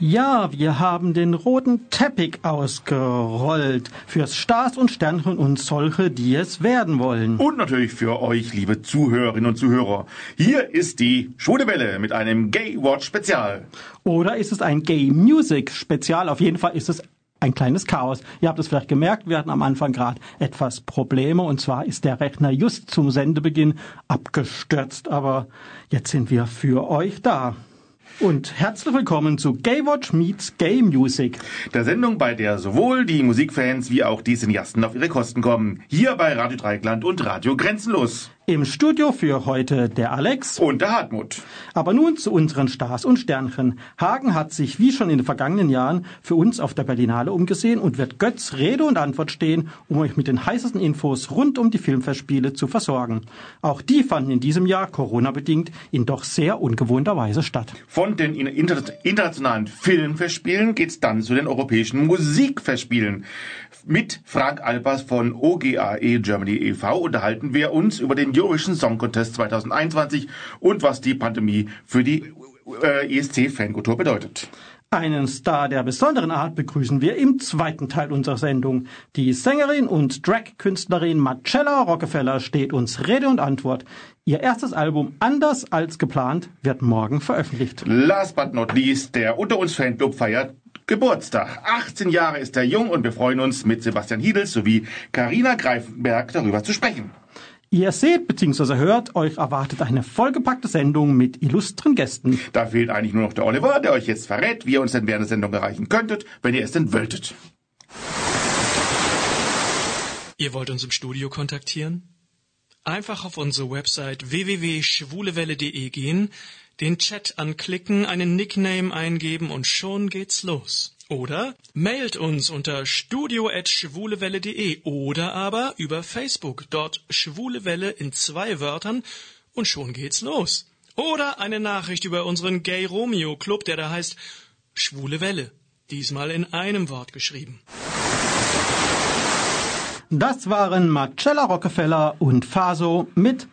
Ja, wir haben den roten Teppich ausgerollt fürs Stars und Sternchen und solche, die es werden wollen. Und natürlich für euch, liebe Zuhörerinnen und Zuhörer. Hier ist die Schwule mit einem Gay Watch Spezial. Oder ist es ein Gay Music Spezial? Auf jeden Fall ist es ein kleines Chaos. Ihr habt es vielleicht gemerkt, wir hatten am Anfang gerade etwas Probleme und zwar ist der Rechner just zum Sendebeginn abgestürzt, aber jetzt sind wir für euch da. Und herzlich willkommen zu Gaywatch Meets Gay Music. Der Sendung, bei der sowohl die Musikfans wie auch die Cineasten auf ihre Kosten kommen. Hier bei Radio Dreikland und Radio Grenzenlos. Im Studio für heute der Alex und der Hartmut. Aber nun zu unseren Stars und Sternchen. Hagen hat sich wie schon in den vergangenen Jahren für uns auf der Berlinale umgesehen und wird Götz Rede und Antwort stehen, um euch mit den heißesten Infos rund um die Filmfestspiele zu versorgen. Auch die fanden in diesem Jahr Corona-bedingt in doch sehr ungewohnter Weise statt. Von den internationalen Filmfestspielen geht's dann zu den europäischen Musikfestspielen. Mit Frank Alpers von OGAE Germany e.V. unterhalten wir uns über den Eurovision Song Contest 2021 und was die Pandemie für die äh, ESC-Fankultur bedeutet. Einen Star der besonderen Art begrüßen wir im zweiten Teil unserer Sendung. Die Sängerin und Drag-Künstlerin Marcella Rockefeller steht uns Rede und Antwort. Ihr erstes Album Anders als geplant wird morgen veröffentlicht. Last but not least, der Unter uns Fanclub feiert Geburtstag. 18 Jahre ist er jung und wir freuen uns mit Sebastian Hiedels sowie Karina Greifenberg darüber zu sprechen. Ihr seht bzw. hört, euch erwartet eine vollgepackte Sendung mit illustren Gästen. Da fehlt eigentlich nur noch der Oliver, der euch jetzt verrät, wie ihr uns denn während der Sendung erreichen könntet, wenn ihr es denn wolltet. Ihr wollt uns im Studio kontaktieren? Einfach auf unsere Website www.schwulewelle.de gehen, den Chat anklicken, einen Nickname eingeben und schon geht's los. Oder mailt uns unter studio.schwulewelle.de oder aber über Facebook, dort Schwulewelle in zwei Wörtern und schon geht's los. Oder eine Nachricht über unseren Gay Romeo Club, der da heißt Schwule Welle. Diesmal in einem Wort geschrieben. Das waren Marcella Rockefeller und Faso mit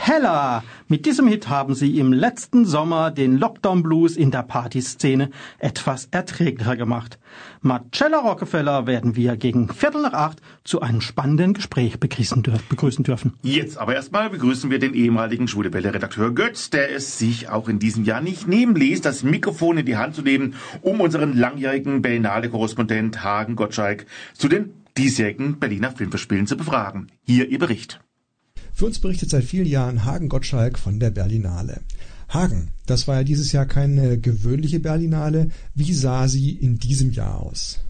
Hella. Mit diesem Hit haben sie im letzten Sommer den Lockdown Blues in der Partyszene etwas erträglicher gemacht. Marcella Rockefeller werden wir gegen Viertel nach acht zu einem spannenden Gespräch begrüßen, dürfen. Jetzt aber erstmal begrüßen wir den ehemaligen Schwulewelle-Redakteur Götz, der es sich auch in diesem Jahr nicht nehmen ließ, das Mikrofon in die Hand zu nehmen, um unseren langjährigen Berlinale-Korrespondent Hagen Gottschalk zu den diesjährigen Berliner Filmverspielen zu befragen. Hier Ihr Bericht. Für uns berichtet seit vielen Jahren Hagen Gottschalk von der Berlinale. Hagen, das war ja dieses Jahr keine gewöhnliche Berlinale. Wie sah sie in diesem Jahr aus?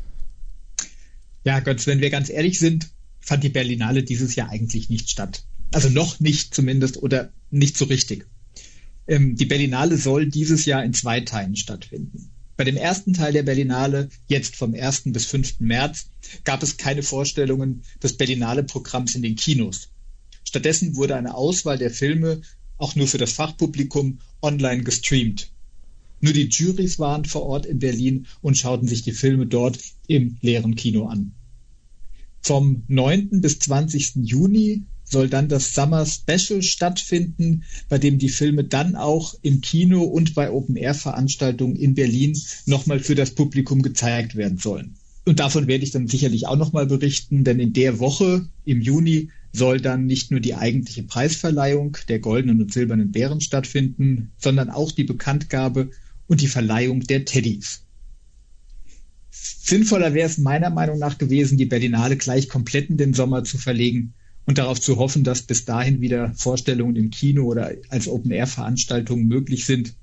Ja, Gott, wenn wir ganz ehrlich sind, fand die Berlinale dieses Jahr eigentlich nicht statt. Also noch nicht zumindest oder nicht so richtig. Ähm, die Berlinale soll dieses Jahr in zwei Teilen stattfinden. Bei dem ersten Teil der Berlinale, jetzt vom 1. bis 5. März, gab es keine Vorstellungen des Berlinale-Programms in den Kinos. Stattdessen wurde eine Auswahl der Filme auch nur für das Fachpublikum online gestreamt. Nur die Jurys waren vor Ort in Berlin und schauten sich die Filme dort im leeren Kino an. Vom 9. bis 20. Juni soll dann das Summer Special stattfinden, bei dem die Filme dann auch im Kino und bei Open-Air-Veranstaltungen in Berlin nochmal für das Publikum gezeigt werden sollen. Und davon werde ich dann sicherlich auch nochmal berichten, denn in der Woche im Juni soll dann nicht nur die eigentliche Preisverleihung der goldenen und silbernen Bären stattfinden, sondern auch die Bekanntgabe und die Verleihung der Teddys. Sinnvoller wäre es meiner Meinung nach gewesen, die Berlinale gleich komplett in den Sommer zu verlegen und darauf zu hoffen, dass bis dahin wieder Vorstellungen im Kino oder als Open-Air-Veranstaltungen möglich sind.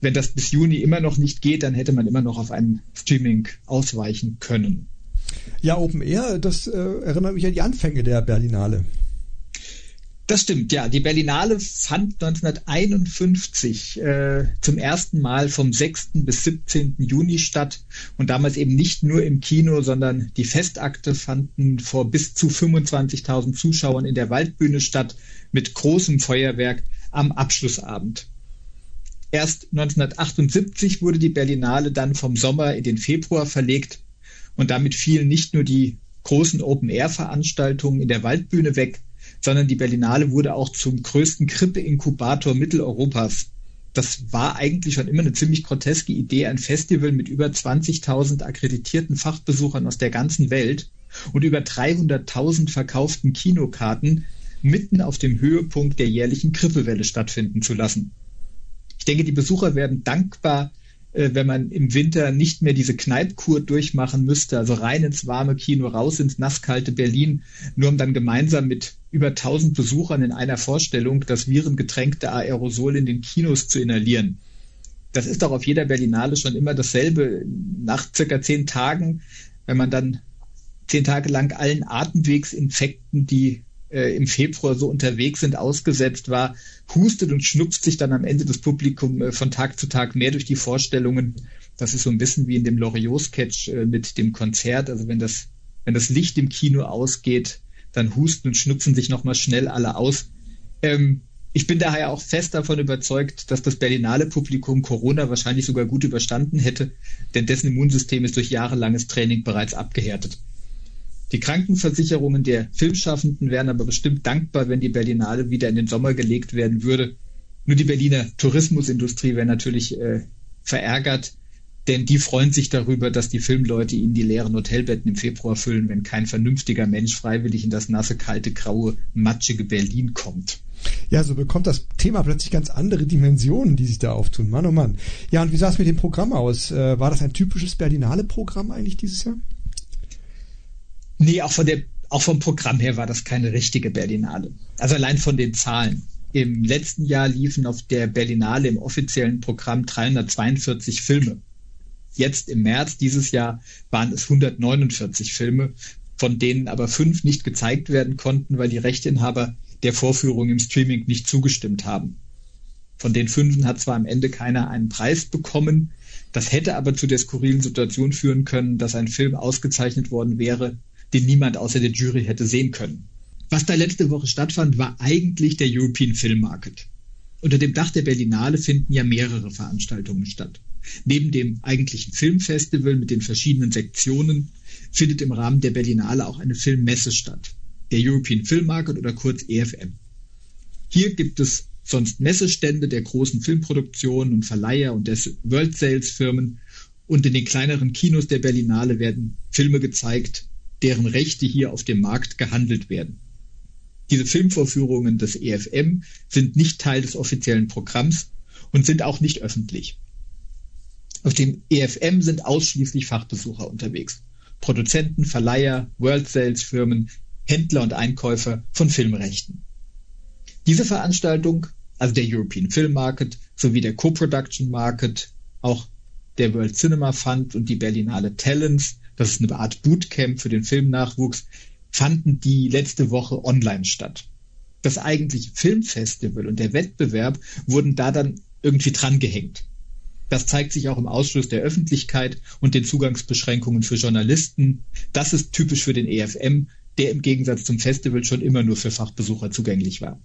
Wenn das bis Juni immer noch nicht geht, dann hätte man immer noch auf ein Streaming ausweichen können. Ja, Open Air, das äh, erinnert mich an die Anfänge der Berlinale. Das stimmt, ja. Die Berlinale fand 1951 äh, zum ersten Mal vom 6. bis 17. Juni statt und damals eben nicht nur im Kino, sondern die Festakte fanden vor bis zu 25.000 Zuschauern in der Waldbühne statt mit großem Feuerwerk am Abschlussabend. Erst 1978 wurde die Berlinale dann vom Sommer in den Februar verlegt und damit fielen nicht nur die großen Open-Air-Veranstaltungen in der Waldbühne weg, sondern die Berlinale wurde auch zum größten Krippe-Inkubator Mitteleuropas. das war eigentlich schon immer eine ziemlich groteske Idee, ein Festival mit über 20.000 akkreditierten Fachbesuchern aus der ganzen Welt und über 300.000 verkauften Kinokarten mitten auf dem Höhepunkt der jährlichen Grippewelle stattfinden zu lassen. Ich denke, die Besucher werden dankbar, wenn man im Winter nicht mehr diese Kneipkur durchmachen müsste, also rein ins warme Kino, raus ins nasskalte Berlin, nur um dann gemeinsam mit über 1000 Besuchern in einer Vorstellung das virengetränkte Aerosol in den Kinos zu inhalieren. Das ist doch auf jeder Berlinale schon immer dasselbe. Nach circa zehn Tagen, wenn man dann zehn Tage lang allen Atemwegsinfekten, die äh, im Februar so unterwegs sind, ausgesetzt war, hustet und schnupft sich dann am Ende das Publikum äh, von Tag zu Tag mehr durch die Vorstellungen. Das ist so ein bisschen wie in dem Loriot-Sketch äh, mit dem Konzert. Also wenn das, wenn das Licht im Kino ausgeht, dann husten und schnupfen sich nochmal schnell alle aus. Ähm, ich bin daher auch fest davon überzeugt, dass das Berlinale Publikum Corona wahrscheinlich sogar gut überstanden hätte, denn dessen Immunsystem ist durch jahrelanges Training bereits abgehärtet. Die Krankenversicherungen der Filmschaffenden wären aber bestimmt dankbar, wenn die Berlinale wieder in den Sommer gelegt werden würde. Nur die Berliner Tourismusindustrie wäre natürlich äh, verärgert, denn die freuen sich darüber, dass die Filmleute ihnen die leeren Hotelbetten im Februar füllen, wenn kein vernünftiger Mensch freiwillig in das nasse, kalte, graue, matschige Berlin kommt. Ja, so bekommt das Thema plötzlich ganz andere Dimensionen, die sich da auftun. Mann, oh Mann. Ja, und wie sah es mit dem Programm aus? Äh, war das ein typisches Berlinale-Programm eigentlich dieses Jahr? Nee, auch von der, auch vom Programm her war das keine richtige Berlinale. Also allein von den Zahlen. Im letzten Jahr liefen auf der Berlinale im offiziellen Programm 342 Filme. Jetzt im März dieses Jahr waren es 149 Filme, von denen aber fünf nicht gezeigt werden konnten, weil die Rechteinhaber der Vorführung im Streaming nicht zugestimmt haben. Von den fünf hat zwar am Ende keiner einen Preis bekommen, das hätte aber zu der skurrilen Situation führen können, dass ein Film ausgezeichnet worden wäre, den niemand außer der Jury hätte sehen können. Was da letzte Woche stattfand, war eigentlich der European Film Market. Unter dem Dach der Berlinale finden ja mehrere Veranstaltungen statt. Neben dem eigentlichen Filmfestival mit den verschiedenen Sektionen findet im Rahmen der Berlinale auch eine Filmmesse statt. Der European Film Market oder kurz EFM. Hier gibt es sonst Messestände der großen Filmproduktionen und Verleiher und des World Sales Firmen und in den kleineren Kinos der Berlinale werden Filme gezeigt, deren Rechte hier auf dem Markt gehandelt werden. Diese Filmvorführungen des EFM sind nicht Teil des offiziellen Programms und sind auch nicht öffentlich. Auf dem EFM sind ausschließlich Fachbesucher unterwegs. Produzenten, Verleiher, World Sales Firmen, Händler und Einkäufer von Filmrechten. Diese Veranstaltung, also der European Film Market sowie der Co-Production Market, auch der World Cinema Fund und die Berlinale Talents das ist eine Art Bootcamp für den Filmnachwuchs, fanden die letzte Woche online statt. Das eigentliche Filmfestival und der Wettbewerb wurden da dann irgendwie drangehängt. Das zeigt sich auch im Ausschluss der Öffentlichkeit und den Zugangsbeschränkungen für Journalisten. Das ist typisch für den EFM, der im Gegensatz zum Festival schon immer nur für Fachbesucher zugänglich war.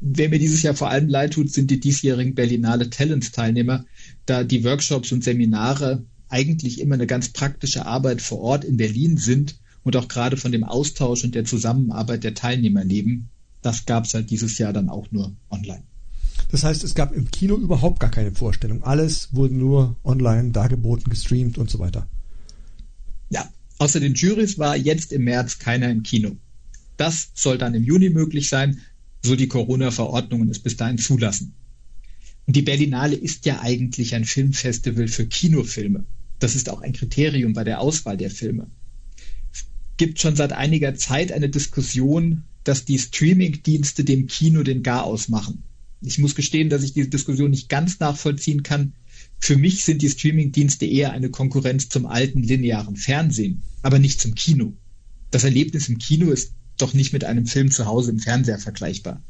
Wer mir dieses Jahr vor allem leid tut, sind die diesjährigen Berlinale Talents Teilnehmer, da die Workshops und Seminare eigentlich immer eine ganz praktische Arbeit vor Ort in Berlin sind und auch gerade von dem Austausch und der Zusammenarbeit der Teilnehmer leben. Das gab es halt dieses Jahr dann auch nur online. Das heißt, es gab im Kino überhaupt gar keine Vorstellung. Alles wurde nur online dargeboten, gestreamt und so weiter. Ja, außer den Jurys war jetzt im März keiner im Kino. Das soll dann im Juni möglich sein, so die Corona-Verordnungen es bis dahin zulassen. Und die Berlinale ist ja eigentlich ein Filmfestival für Kinofilme. Das ist auch ein Kriterium bei der Auswahl der Filme. Es gibt schon seit einiger Zeit eine Diskussion, dass die Streaming-Dienste dem Kino den Garaus machen. Ich muss gestehen, dass ich diese Diskussion nicht ganz nachvollziehen kann. Für mich sind die Streaming-Dienste eher eine Konkurrenz zum alten linearen Fernsehen, aber nicht zum Kino. Das Erlebnis im Kino ist doch nicht mit einem Film zu Hause im Fernseher vergleichbar.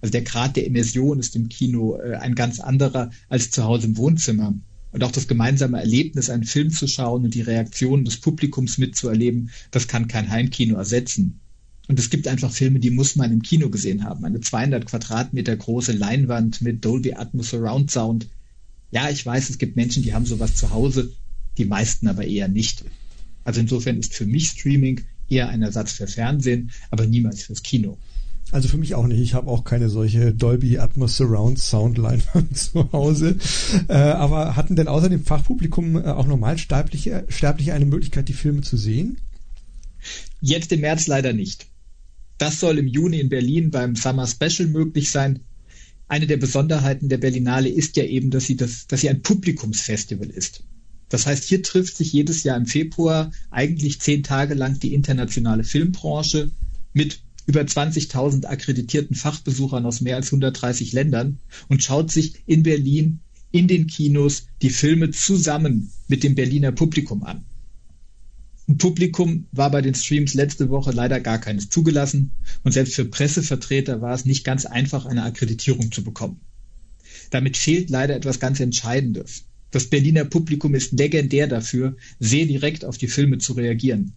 Also der Grad der Immersion ist im Kino äh, ein ganz anderer als zu Hause im Wohnzimmer. Und auch das gemeinsame Erlebnis, einen Film zu schauen und die Reaktionen des Publikums mitzuerleben, das kann kein Heimkino ersetzen. Und es gibt einfach Filme, die muss man im Kino gesehen haben. Eine 200 Quadratmeter große Leinwand mit Dolby Atmos Surround Sound. Ja, ich weiß, es gibt Menschen, die haben sowas zu Hause, die meisten aber eher nicht. Also insofern ist für mich Streaming eher ein Ersatz für Fernsehen, aber niemals fürs Kino. Also für mich auch nicht. Ich habe auch keine solche Dolby Atmos Surround Sound zu Hause. Äh, aber hatten denn außer dem Fachpublikum äh, auch Normalsterbliche Sterbliche eine Möglichkeit, die Filme zu sehen? Jetzt im März leider nicht. Das soll im Juni in Berlin beim Summer Special möglich sein. Eine der Besonderheiten der Berlinale ist ja eben, dass sie, das, dass sie ein Publikumsfestival ist. Das heißt, hier trifft sich jedes Jahr im Februar eigentlich zehn Tage lang die internationale Filmbranche mit über 20.000 akkreditierten Fachbesuchern aus mehr als 130 Ländern und schaut sich in Berlin in den Kinos die Filme zusammen mit dem Berliner Publikum an. Ein Publikum war bei den Streams letzte Woche leider gar keines zugelassen und selbst für Pressevertreter war es nicht ganz einfach, eine Akkreditierung zu bekommen. Damit fehlt leider etwas ganz Entscheidendes. Das Berliner Publikum ist legendär dafür, sehr direkt auf die Filme zu reagieren.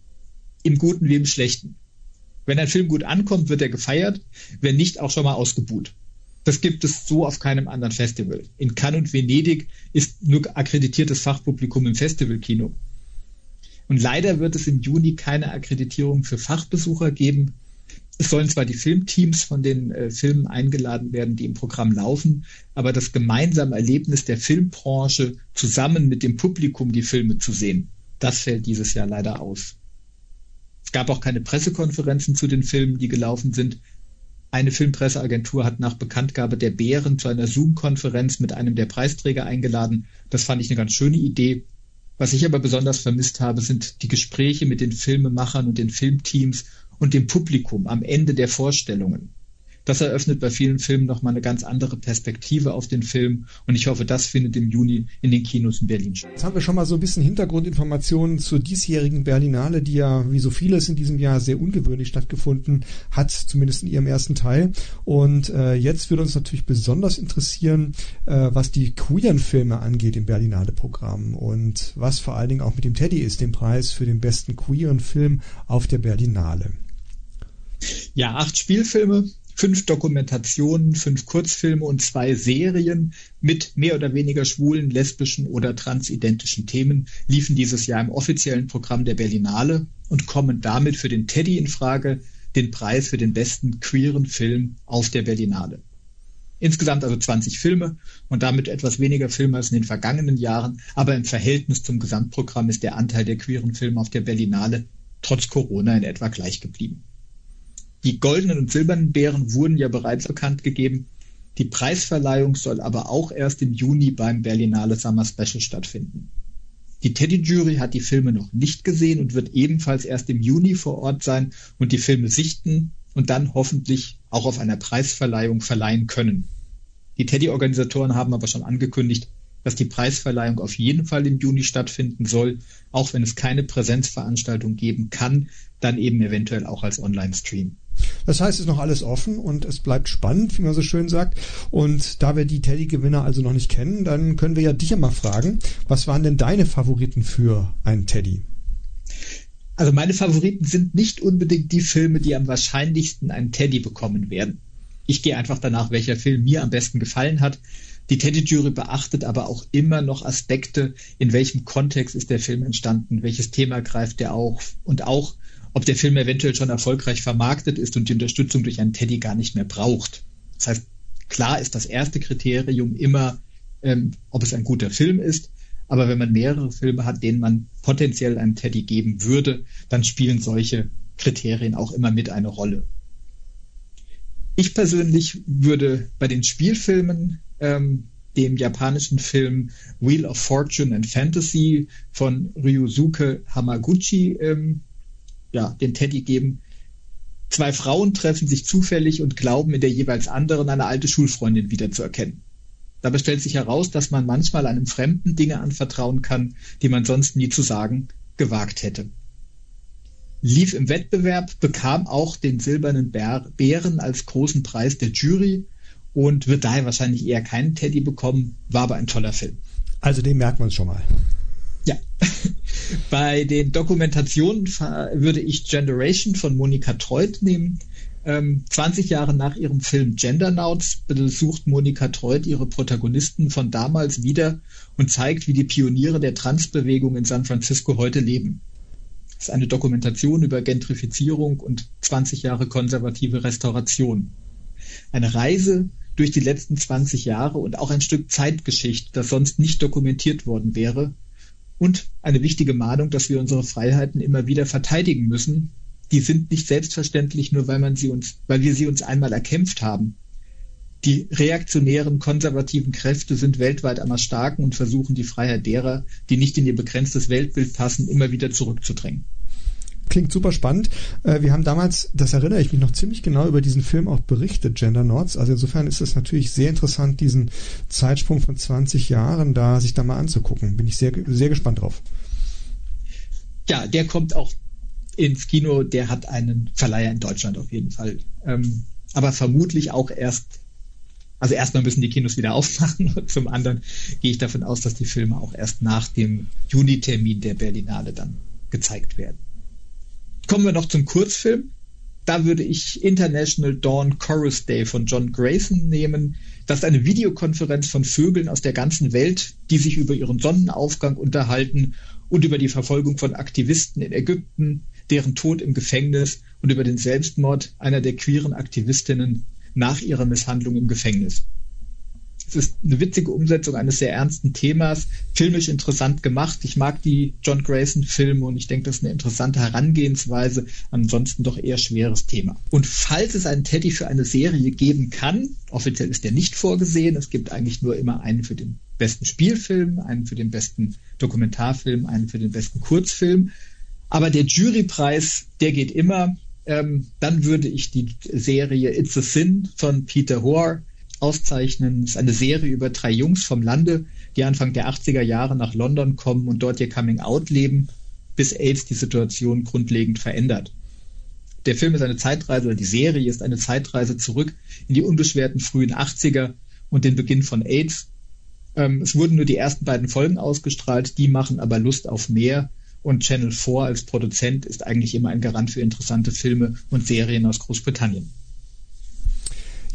Im Guten wie im Schlechten. Wenn ein Film gut ankommt, wird er gefeiert, wenn nicht, auch schon mal ausgebuht. Das gibt es so auf keinem anderen Festival. In Cannes und Venedig ist nur akkreditiertes Fachpublikum im Festivalkino. Und leider wird es im Juni keine Akkreditierung für Fachbesucher geben. Es sollen zwar die Filmteams von den äh, Filmen eingeladen werden, die im Programm laufen, aber das gemeinsame Erlebnis der Filmbranche, zusammen mit dem Publikum die Filme zu sehen, das fällt dieses Jahr leider aus. Es gab auch keine Pressekonferenzen zu den Filmen, die gelaufen sind. Eine Filmpresseagentur hat nach Bekanntgabe der Bären zu einer Zoom-Konferenz mit einem der Preisträger eingeladen. Das fand ich eine ganz schöne Idee. Was ich aber besonders vermisst habe, sind die Gespräche mit den Filmemachern und den Filmteams und dem Publikum am Ende der Vorstellungen. Das eröffnet bei vielen Filmen nochmal eine ganz andere Perspektive auf den Film und ich hoffe, das findet im Juni in den Kinos in Berlin statt. Jetzt haben wir schon mal so ein bisschen Hintergrundinformationen zur diesjährigen Berlinale, die ja wie so vieles in diesem Jahr sehr ungewöhnlich stattgefunden hat, zumindest in ihrem ersten Teil. Und äh, jetzt würde uns natürlich besonders interessieren, äh, was die queeren Filme angeht im Berlinale Programm und was vor allen Dingen auch mit dem Teddy ist, dem Preis für den besten queeren Film auf der Berlinale. Ja, acht Spielfilme, fünf Dokumentationen, fünf Kurzfilme und zwei Serien mit mehr oder weniger schwulen, lesbischen oder transidentischen Themen liefen dieses Jahr im offiziellen Programm der Berlinale und kommen damit für den Teddy in Frage, den Preis für den besten queeren Film auf der Berlinale. Insgesamt also 20 Filme und damit etwas weniger Filme als in den vergangenen Jahren, aber im Verhältnis zum Gesamtprogramm ist der Anteil der queeren Filme auf der Berlinale trotz Corona in etwa gleich geblieben. Die goldenen und silbernen Bären wurden ja bereits bekannt gegeben. Die Preisverleihung soll aber auch erst im Juni beim Berlinale Summer Special stattfinden. Die Teddy-Jury hat die Filme noch nicht gesehen und wird ebenfalls erst im Juni vor Ort sein und die Filme sichten und dann hoffentlich auch auf einer Preisverleihung verleihen können. Die Teddy-Organisatoren haben aber schon angekündigt, dass die Preisverleihung auf jeden Fall im Juni stattfinden soll, auch wenn es keine Präsenzveranstaltung geben kann, dann eben eventuell auch als Online-Stream. Das heißt, es ist noch alles offen und es bleibt spannend, wie man so schön sagt. Und da wir die Teddy-Gewinner also noch nicht kennen, dann können wir ja dich mal fragen, was waren denn deine Favoriten für einen Teddy? Also meine Favoriten sind nicht unbedingt die Filme, die am wahrscheinlichsten einen Teddy bekommen werden. Ich gehe einfach danach, welcher Film mir am besten gefallen hat. Die Teddy-Jury beachtet aber auch immer noch Aspekte, in welchem Kontext ist der Film entstanden, welches Thema greift er auf und auch, ob der Film eventuell schon erfolgreich vermarktet ist und die Unterstützung durch einen Teddy gar nicht mehr braucht. Das heißt, klar ist das erste Kriterium immer, ähm, ob es ein guter Film ist. Aber wenn man mehrere Filme hat, denen man potenziell einen Teddy geben würde, dann spielen solche Kriterien auch immer mit eine Rolle. Ich persönlich würde bei den Spielfilmen ähm, dem japanischen Film Wheel of Fortune and Fantasy von Ryusuke Hamaguchi ähm, ja, den Teddy geben. Zwei Frauen treffen sich zufällig und glauben in der jeweils anderen eine alte Schulfreundin wiederzuerkennen. Dabei stellt sich heraus, dass man manchmal einem Fremden Dinge anvertrauen kann, die man sonst nie zu sagen gewagt hätte. Lief im Wettbewerb, bekam auch den silbernen Bären als großen Preis der Jury und wird daher wahrscheinlich eher keinen Teddy bekommen, war aber ein toller Film. Also den merkt man schon mal. Ja. Bei den Dokumentationen würde ich Generation von Monika Treut nehmen. 20 ähm, Jahre nach ihrem Film Gendernauts besucht Monika Treut ihre Protagonisten von damals wieder und zeigt, wie die Pioniere der Transbewegung in San Francisco heute leben. Das ist eine Dokumentation über Gentrifizierung und 20 Jahre konservative Restauration. Eine Reise durch die letzten 20 Jahre und auch ein Stück Zeitgeschichte, das sonst nicht dokumentiert worden wäre. Und eine wichtige Mahnung, dass wir unsere Freiheiten immer wieder verteidigen müssen. Die sind nicht selbstverständlich, nur weil man sie uns, weil wir sie uns einmal erkämpft haben. Die reaktionären, konservativen Kräfte sind weltweit am starken und versuchen die Freiheit derer, die nicht in ihr begrenztes Weltbild passen, immer wieder zurückzudrängen klingt super spannend. Äh, wir haben damals, das erinnere ich mich noch ziemlich genau, über diesen Film auch berichtet, Gender Nords. Also insofern ist es natürlich sehr interessant, diesen Zeitsprung von 20 Jahren da sich da mal anzugucken. Bin ich sehr, sehr gespannt drauf. Ja, der kommt auch ins Kino. Der hat einen Verleiher in Deutschland auf jeden Fall. Ähm, aber vermutlich auch erst also erstmal müssen die Kinos wieder aufmachen und zum anderen gehe ich davon aus, dass die Filme auch erst nach dem Juni-Termin der Berlinale dann gezeigt werden. Kommen wir noch zum Kurzfilm. Da würde ich International Dawn Chorus Day von John Grayson nehmen. Das ist eine Videokonferenz von Vögeln aus der ganzen Welt, die sich über ihren Sonnenaufgang unterhalten und über die Verfolgung von Aktivisten in Ägypten, deren Tod im Gefängnis und über den Selbstmord einer der queeren Aktivistinnen nach ihrer Misshandlung im Gefängnis. Es ist eine witzige Umsetzung eines sehr ernsten Themas, filmisch interessant gemacht. Ich mag die John Grayson-Filme und ich denke, das ist eine interessante Herangehensweise. Ansonsten doch eher schweres Thema. Und falls es einen Teddy für eine Serie geben kann, offiziell ist der nicht vorgesehen. Es gibt eigentlich nur immer einen für den besten Spielfilm, einen für den besten Dokumentarfilm, einen für den besten Kurzfilm. Aber der Jurypreis, der geht immer. Ähm, dann würde ich die Serie It's a Sin von Peter Hoare auszeichnen. Es ist eine Serie über drei Jungs vom Lande, die Anfang der 80er Jahre nach London kommen und dort ihr Coming-out leben, bis AIDS die Situation grundlegend verändert. Der Film ist eine Zeitreise, oder die Serie ist eine Zeitreise zurück in die unbeschwerten frühen 80er und den Beginn von AIDS. Ähm, es wurden nur die ersten beiden Folgen ausgestrahlt, die machen aber Lust auf mehr. Und Channel 4 als Produzent ist eigentlich immer ein Garant für interessante Filme und Serien aus Großbritannien.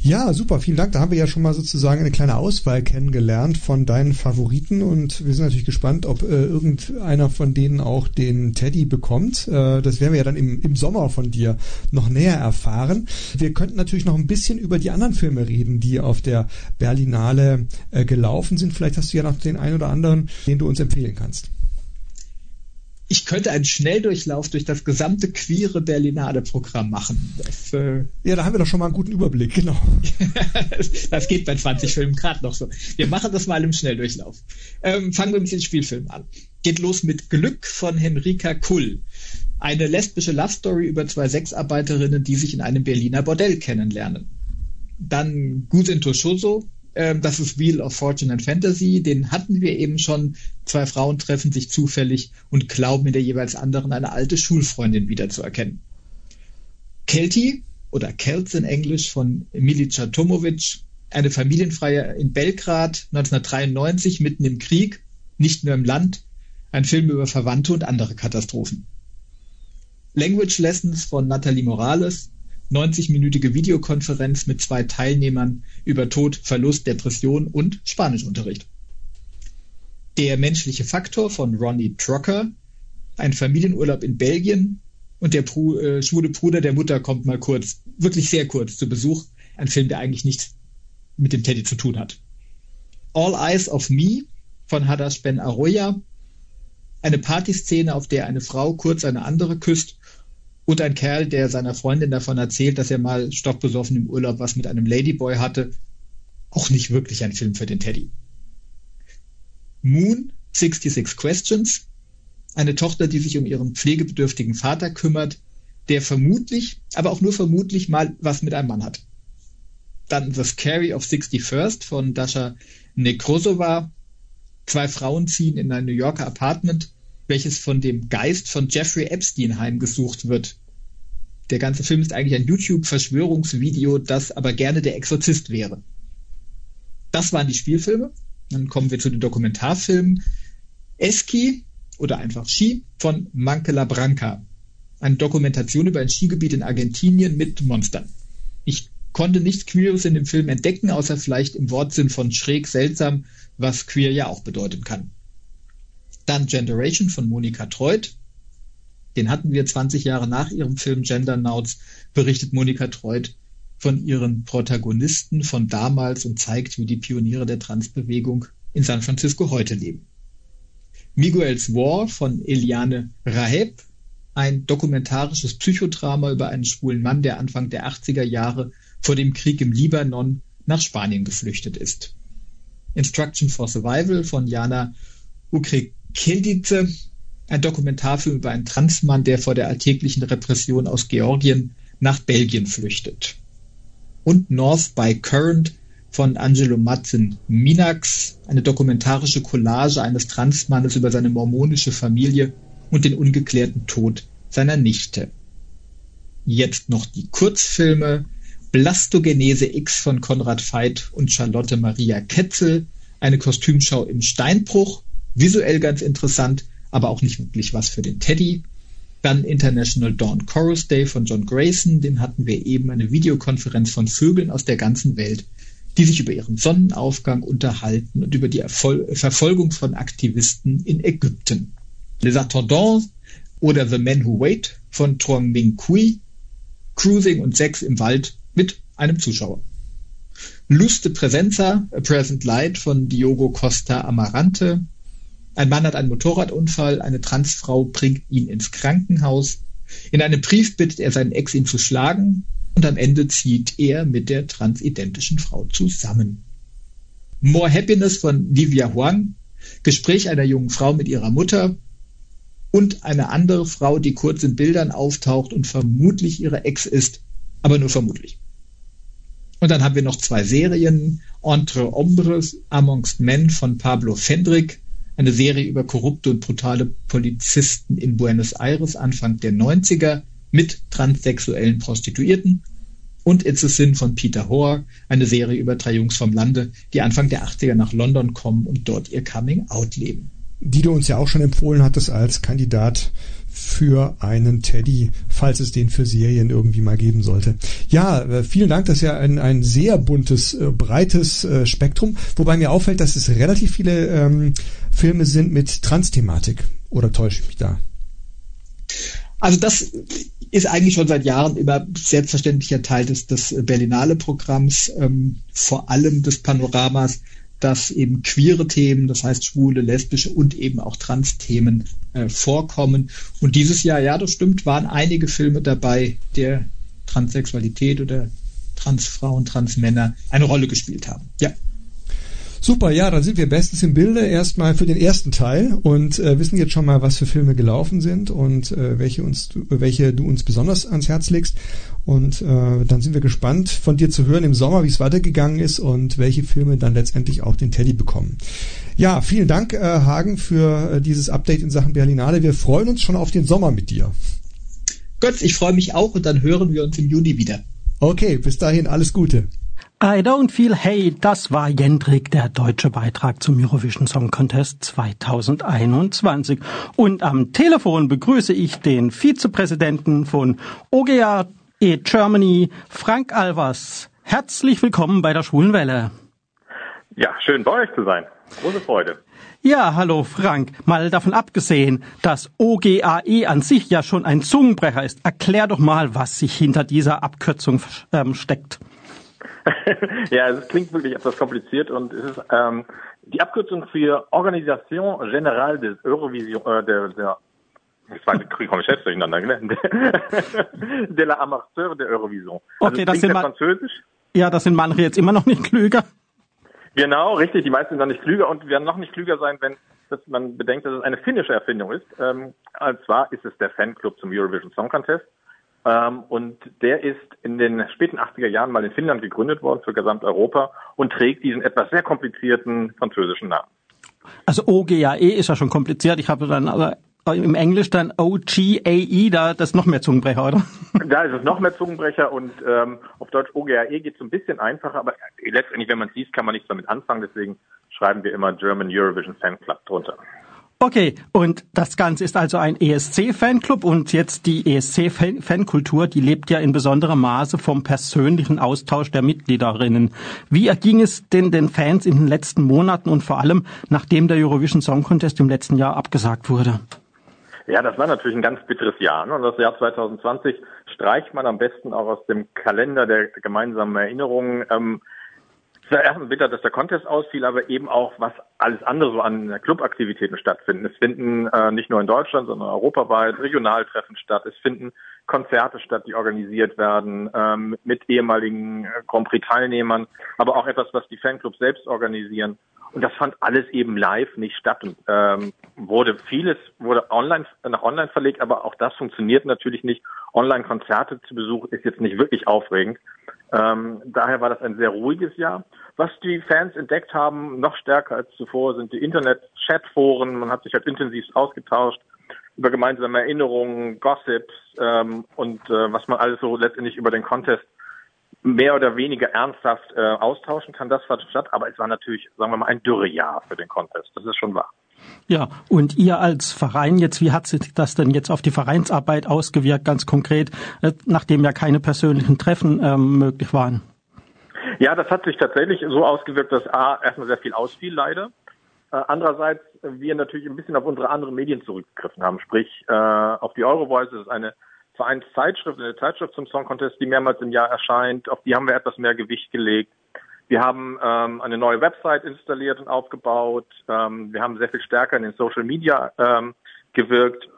Ja, super, vielen Dank. Da haben wir ja schon mal sozusagen eine kleine Auswahl kennengelernt von deinen Favoriten und wir sind natürlich gespannt, ob äh, irgendeiner von denen auch den Teddy bekommt. Äh, das werden wir ja dann im, im Sommer von dir noch näher erfahren. Wir könnten natürlich noch ein bisschen über die anderen Filme reden, die auf der Berlinale äh, gelaufen sind. Vielleicht hast du ja noch den einen oder anderen, den du uns empfehlen kannst ich könnte einen Schnelldurchlauf durch das gesamte queere Berlinale-Programm machen. Das, äh ja, da haben wir doch schon mal einen guten Überblick, genau. das geht bei 20 Filmen gerade noch so. Wir machen das mal im Schnelldurchlauf. Ähm, fangen wir mit den Spielfilmen an. Geht los mit Glück von Henrika Kull. Eine lesbische Love Story über zwei Sexarbeiterinnen, die sich in einem Berliner Bordell kennenlernen. Dann Gusin Toshoso, ähm, das ist Wheel of Fortune and Fantasy. Den hatten wir eben schon. Zwei Frauen treffen sich zufällig und glauben in der jeweils anderen eine alte Schulfreundin wiederzuerkennen. Kelty oder Celts in Englisch von Milica Tomovic, eine Familienfreie in Belgrad 1993 mitten im Krieg, nicht nur im Land, ein Film über Verwandte und andere Katastrophen. Language Lessons von Nathalie Morales, 90-minütige Videokonferenz mit zwei Teilnehmern über Tod, Verlust, Depression und Spanischunterricht. Der menschliche Faktor von Ronnie Trocker, ein Familienurlaub in Belgien und der Pru äh, schwule Bruder der Mutter kommt mal kurz, wirklich sehr kurz zu Besuch. Ein Film, der eigentlich nichts mit dem Teddy zu tun hat. All Eyes of Me von Hadash Ben Arroya, eine Partyszene, auf der eine Frau kurz eine andere küsst und ein Kerl, der seiner Freundin davon erzählt, dass er mal stockbesoffen im Urlaub was mit einem Ladyboy hatte. Auch nicht wirklich ein Film für den Teddy. Moon, 66 Questions. Eine Tochter, die sich um ihren pflegebedürftigen Vater kümmert, der vermutlich, aber auch nur vermutlich mal was mit einem Mann hat. Dann The Scary of 61st von Dasha Nekrosova. Zwei Frauen ziehen in ein New Yorker Apartment welches von dem Geist von Jeffrey Epstein heimgesucht wird. Der ganze Film ist eigentlich ein YouTube-Verschwörungsvideo, das aber gerne der Exorzist wäre. Das waren die Spielfilme. Dann kommen wir zu den Dokumentarfilmen. Eski oder einfach Ski von Mankela Branca. Eine Dokumentation über ein Skigebiet in Argentinien mit Monstern. Ich konnte nichts Queeres in dem Film entdecken, außer vielleicht im Wortsinn von schräg seltsam, was queer ja auch bedeuten kann. Dann Generation von Monika Treut. den hatten wir 20 Jahre nach ihrem Film Gender Nauts, berichtet Monika Treut von ihren Protagonisten von damals und zeigt, wie die Pioniere der Transbewegung in San Francisco heute leben. Miguel's War von Eliane Raheb, ein dokumentarisches Psychodrama über einen schwulen Mann, der Anfang der 80er Jahre vor dem Krieg im Libanon nach Spanien geflüchtet ist. Instruction for Survival von Jana Ukrekeldice, ein Dokumentarfilm über einen Transmann, der vor der alltäglichen Repression aus Georgien nach Belgien flüchtet. Und North by Current von Angelo Matzen Minax, eine dokumentarische Collage eines Transmannes über seine mormonische Familie und den ungeklärten Tod seiner Nichte. Jetzt noch die Kurzfilme Blastogenese X von Konrad Veit und Charlotte Maria Ketzel, eine Kostümschau im Steinbruch, visuell ganz interessant, aber auch nicht wirklich was für den Teddy. Dann International Dawn Chorus Day von John Grayson, den hatten wir eben eine Videokonferenz von Vögeln aus der ganzen Welt, die sich über ihren Sonnenaufgang unterhalten und über die Erfol Verfolgung von Aktivisten in Ägypten. Les Attendants oder The Men Who Wait von Truong Ming Kui, Cruising und Sex im Wald mit einem Zuschauer. Luste Presenza, A Present Light von Diogo Costa Amarante. Ein Mann hat einen Motorradunfall, eine Transfrau bringt ihn ins Krankenhaus. In einem Brief bittet er seinen Ex, ihn zu schlagen und am Ende zieht er mit der transidentischen Frau zusammen. More Happiness von Livia Huang, Gespräch einer jungen Frau mit ihrer Mutter und eine andere Frau, die kurz in Bildern auftaucht und vermutlich ihre Ex ist, aber nur vermutlich. Und dann haben wir noch zwei Serien, Entre Hombres, Amongst Men von Pablo Fendrick, eine Serie über korrupte und brutale Polizisten in Buenos Aires Anfang der 90er mit transsexuellen Prostituierten und It's a Sin von Peter Hoare, eine Serie über drei Jungs vom Lande, die Anfang der 80er nach London kommen und dort ihr Coming Out leben. Die du uns ja auch schon empfohlen hattest als Kandidat für einen Teddy, falls es den für Serien irgendwie mal geben sollte. Ja, äh, vielen Dank. Das ist ja ein, ein sehr buntes, äh, breites äh, Spektrum, wobei mir auffällt, dass es relativ viele ähm, Filme sind mit Trans-Thematik. Oder täusche ich mich da? Also das ist eigentlich schon seit Jahren immer selbstverständlicher Teil des, des Berlinale-Programms, ähm, vor allem des Panoramas dass eben queere Themen, das heißt schwule, lesbische und eben auch Trans-Themen äh, vorkommen. Und dieses Jahr, ja, das stimmt, waren einige Filme dabei, der Transsexualität oder Transfrauen, Transmänner eine Rolle gespielt haben. Ja. Super, ja, dann sind wir bestens im Bilde erstmal für den ersten Teil und äh, wissen jetzt schon mal, was für Filme gelaufen sind und äh, welche uns, welche du uns besonders ans Herz legst. Und äh, dann sind wir gespannt, von dir zu hören im Sommer, wie es weitergegangen ist und welche Filme dann letztendlich auch den Teddy bekommen. Ja, vielen Dank, äh, Hagen, für äh, dieses Update in Sachen Berlinale. Wir freuen uns schon auf den Sommer mit dir. Götz, ich freue mich auch und dann hören wir uns im Juni wieder. Okay, bis dahin alles Gute. I Don't Feel Hey, das war Jendrik, der deutsche Beitrag zum Eurovision Song Contest 2021. Und am Telefon begrüße ich den Vizepräsidenten von OGA e Germany, Frank Alvers. Herzlich willkommen bei der Schwulen Welle. Ja, schön bei euch zu sein. Große Freude. Ja, hallo Frank. Mal davon abgesehen, dass OGAE an sich ja schon ein Zungenbrecher ist, erklär doch mal, was sich hinter dieser Abkürzung ähm, steckt. ja, es klingt wirklich etwas kompliziert und es ist ähm, die Abkürzung für Organisation Générale des Eurovision, äh, der, der das war ich komme selbst durcheinander, ne? de la Amateur der Eurovision. Also okay, das sind Französisch. Ja, das sind manche jetzt immer noch nicht klüger. Genau, richtig. Die meisten sind noch nicht klüger und werden noch nicht klüger sein, wenn dass man bedenkt, dass es eine finnische Erfindung ist. Ähm, und zwar ist es der Fanclub zum Eurovision Song Contest. Ähm, und der ist in den späten 80er Jahren mal in Finnland gegründet worden für Gesamteuropa und trägt diesen etwas sehr komplizierten französischen Namen. Also OGAE ist ja schon kompliziert. Ich habe dann aber im Englisch dann OGAE, da das ist noch mehr Zungenbrecher, oder? Da ist es noch mehr Zungenbrecher und ähm, auf Deutsch OGAE geht es ein bisschen einfacher, aber letztendlich, wenn man es liest, kann man nichts damit anfangen. Deswegen schreiben wir immer German Eurovision Fan Club drunter. Okay, und das Ganze ist also ein ESC-Fanclub und jetzt die ESC-Fankultur, die lebt ja in besonderem Maße vom persönlichen Austausch der Mitgliederinnen. Wie erging es denn den Fans in den letzten Monaten und vor allem nachdem der Eurovision Song Contest im letzten Jahr abgesagt wurde? Ja, das war natürlich ein ganz bitteres Jahr. Ne? Und das Jahr 2020 streicht man am besten auch aus dem Kalender der gemeinsamen Erinnerungen. Ähm, es war erstmal bitter, dass der Contest ausfiel, aber eben auch, was alles andere so an Clubaktivitäten stattfinden. Es finden äh, nicht nur in Deutschland, sondern europaweit Regionaltreffen statt. Es finden Konzerte statt, die organisiert werden ähm, mit ehemaligen Grand Prix-Teilnehmern, aber auch etwas, was die Fanclubs selbst organisieren. Und das fand alles eben live nicht statt und ähm, wurde vieles wurde online nach online verlegt, aber auch das funktioniert natürlich nicht. Online-Konzerte zu besuchen ist jetzt nicht wirklich aufregend. Ähm, daher war das ein sehr ruhiges Jahr. Was die Fans entdeckt haben, noch stärker als zuvor, sind die Internet-Chat-Foren. Man hat sich halt intensiv ausgetauscht über gemeinsame Erinnerungen, Gossips ähm, und äh, was man alles so letztendlich über den Contest mehr oder weniger ernsthaft äh, austauschen kann. Das fand statt, aber es war natürlich, sagen wir mal, ein Dürrejahr für den Contest. Das ist schon wahr. Ja, und ihr als Verein jetzt, wie hat sich das denn jetzt auf die Vereinsarbeit ausgewirkt, ganz konkret, äh, nachdem ja keine persönlichen Treffen ähm, möglich waren? Ja, das hat sich tatsächlich so ausgewirkt, dass A, erstmal sehr viel ausfiel, leider. Äh, andererseits wir natürlich ein bisschen auf unsere anderen Medien zurückgegriffen haben, sprich äh, auf die Eurovoice, das ist eine Vereinszeitschrift, eine Zeitschrift zum Song Contest, die mehrmals im Jahr erscheint. Auf die haben wir etwas mehr Gewicht gelegt. Wir haben ähm, eine neue Website installiert und aufgebaut. Ähm, wir haben sehr viel stärker in den Social Media ähm, gewirkt.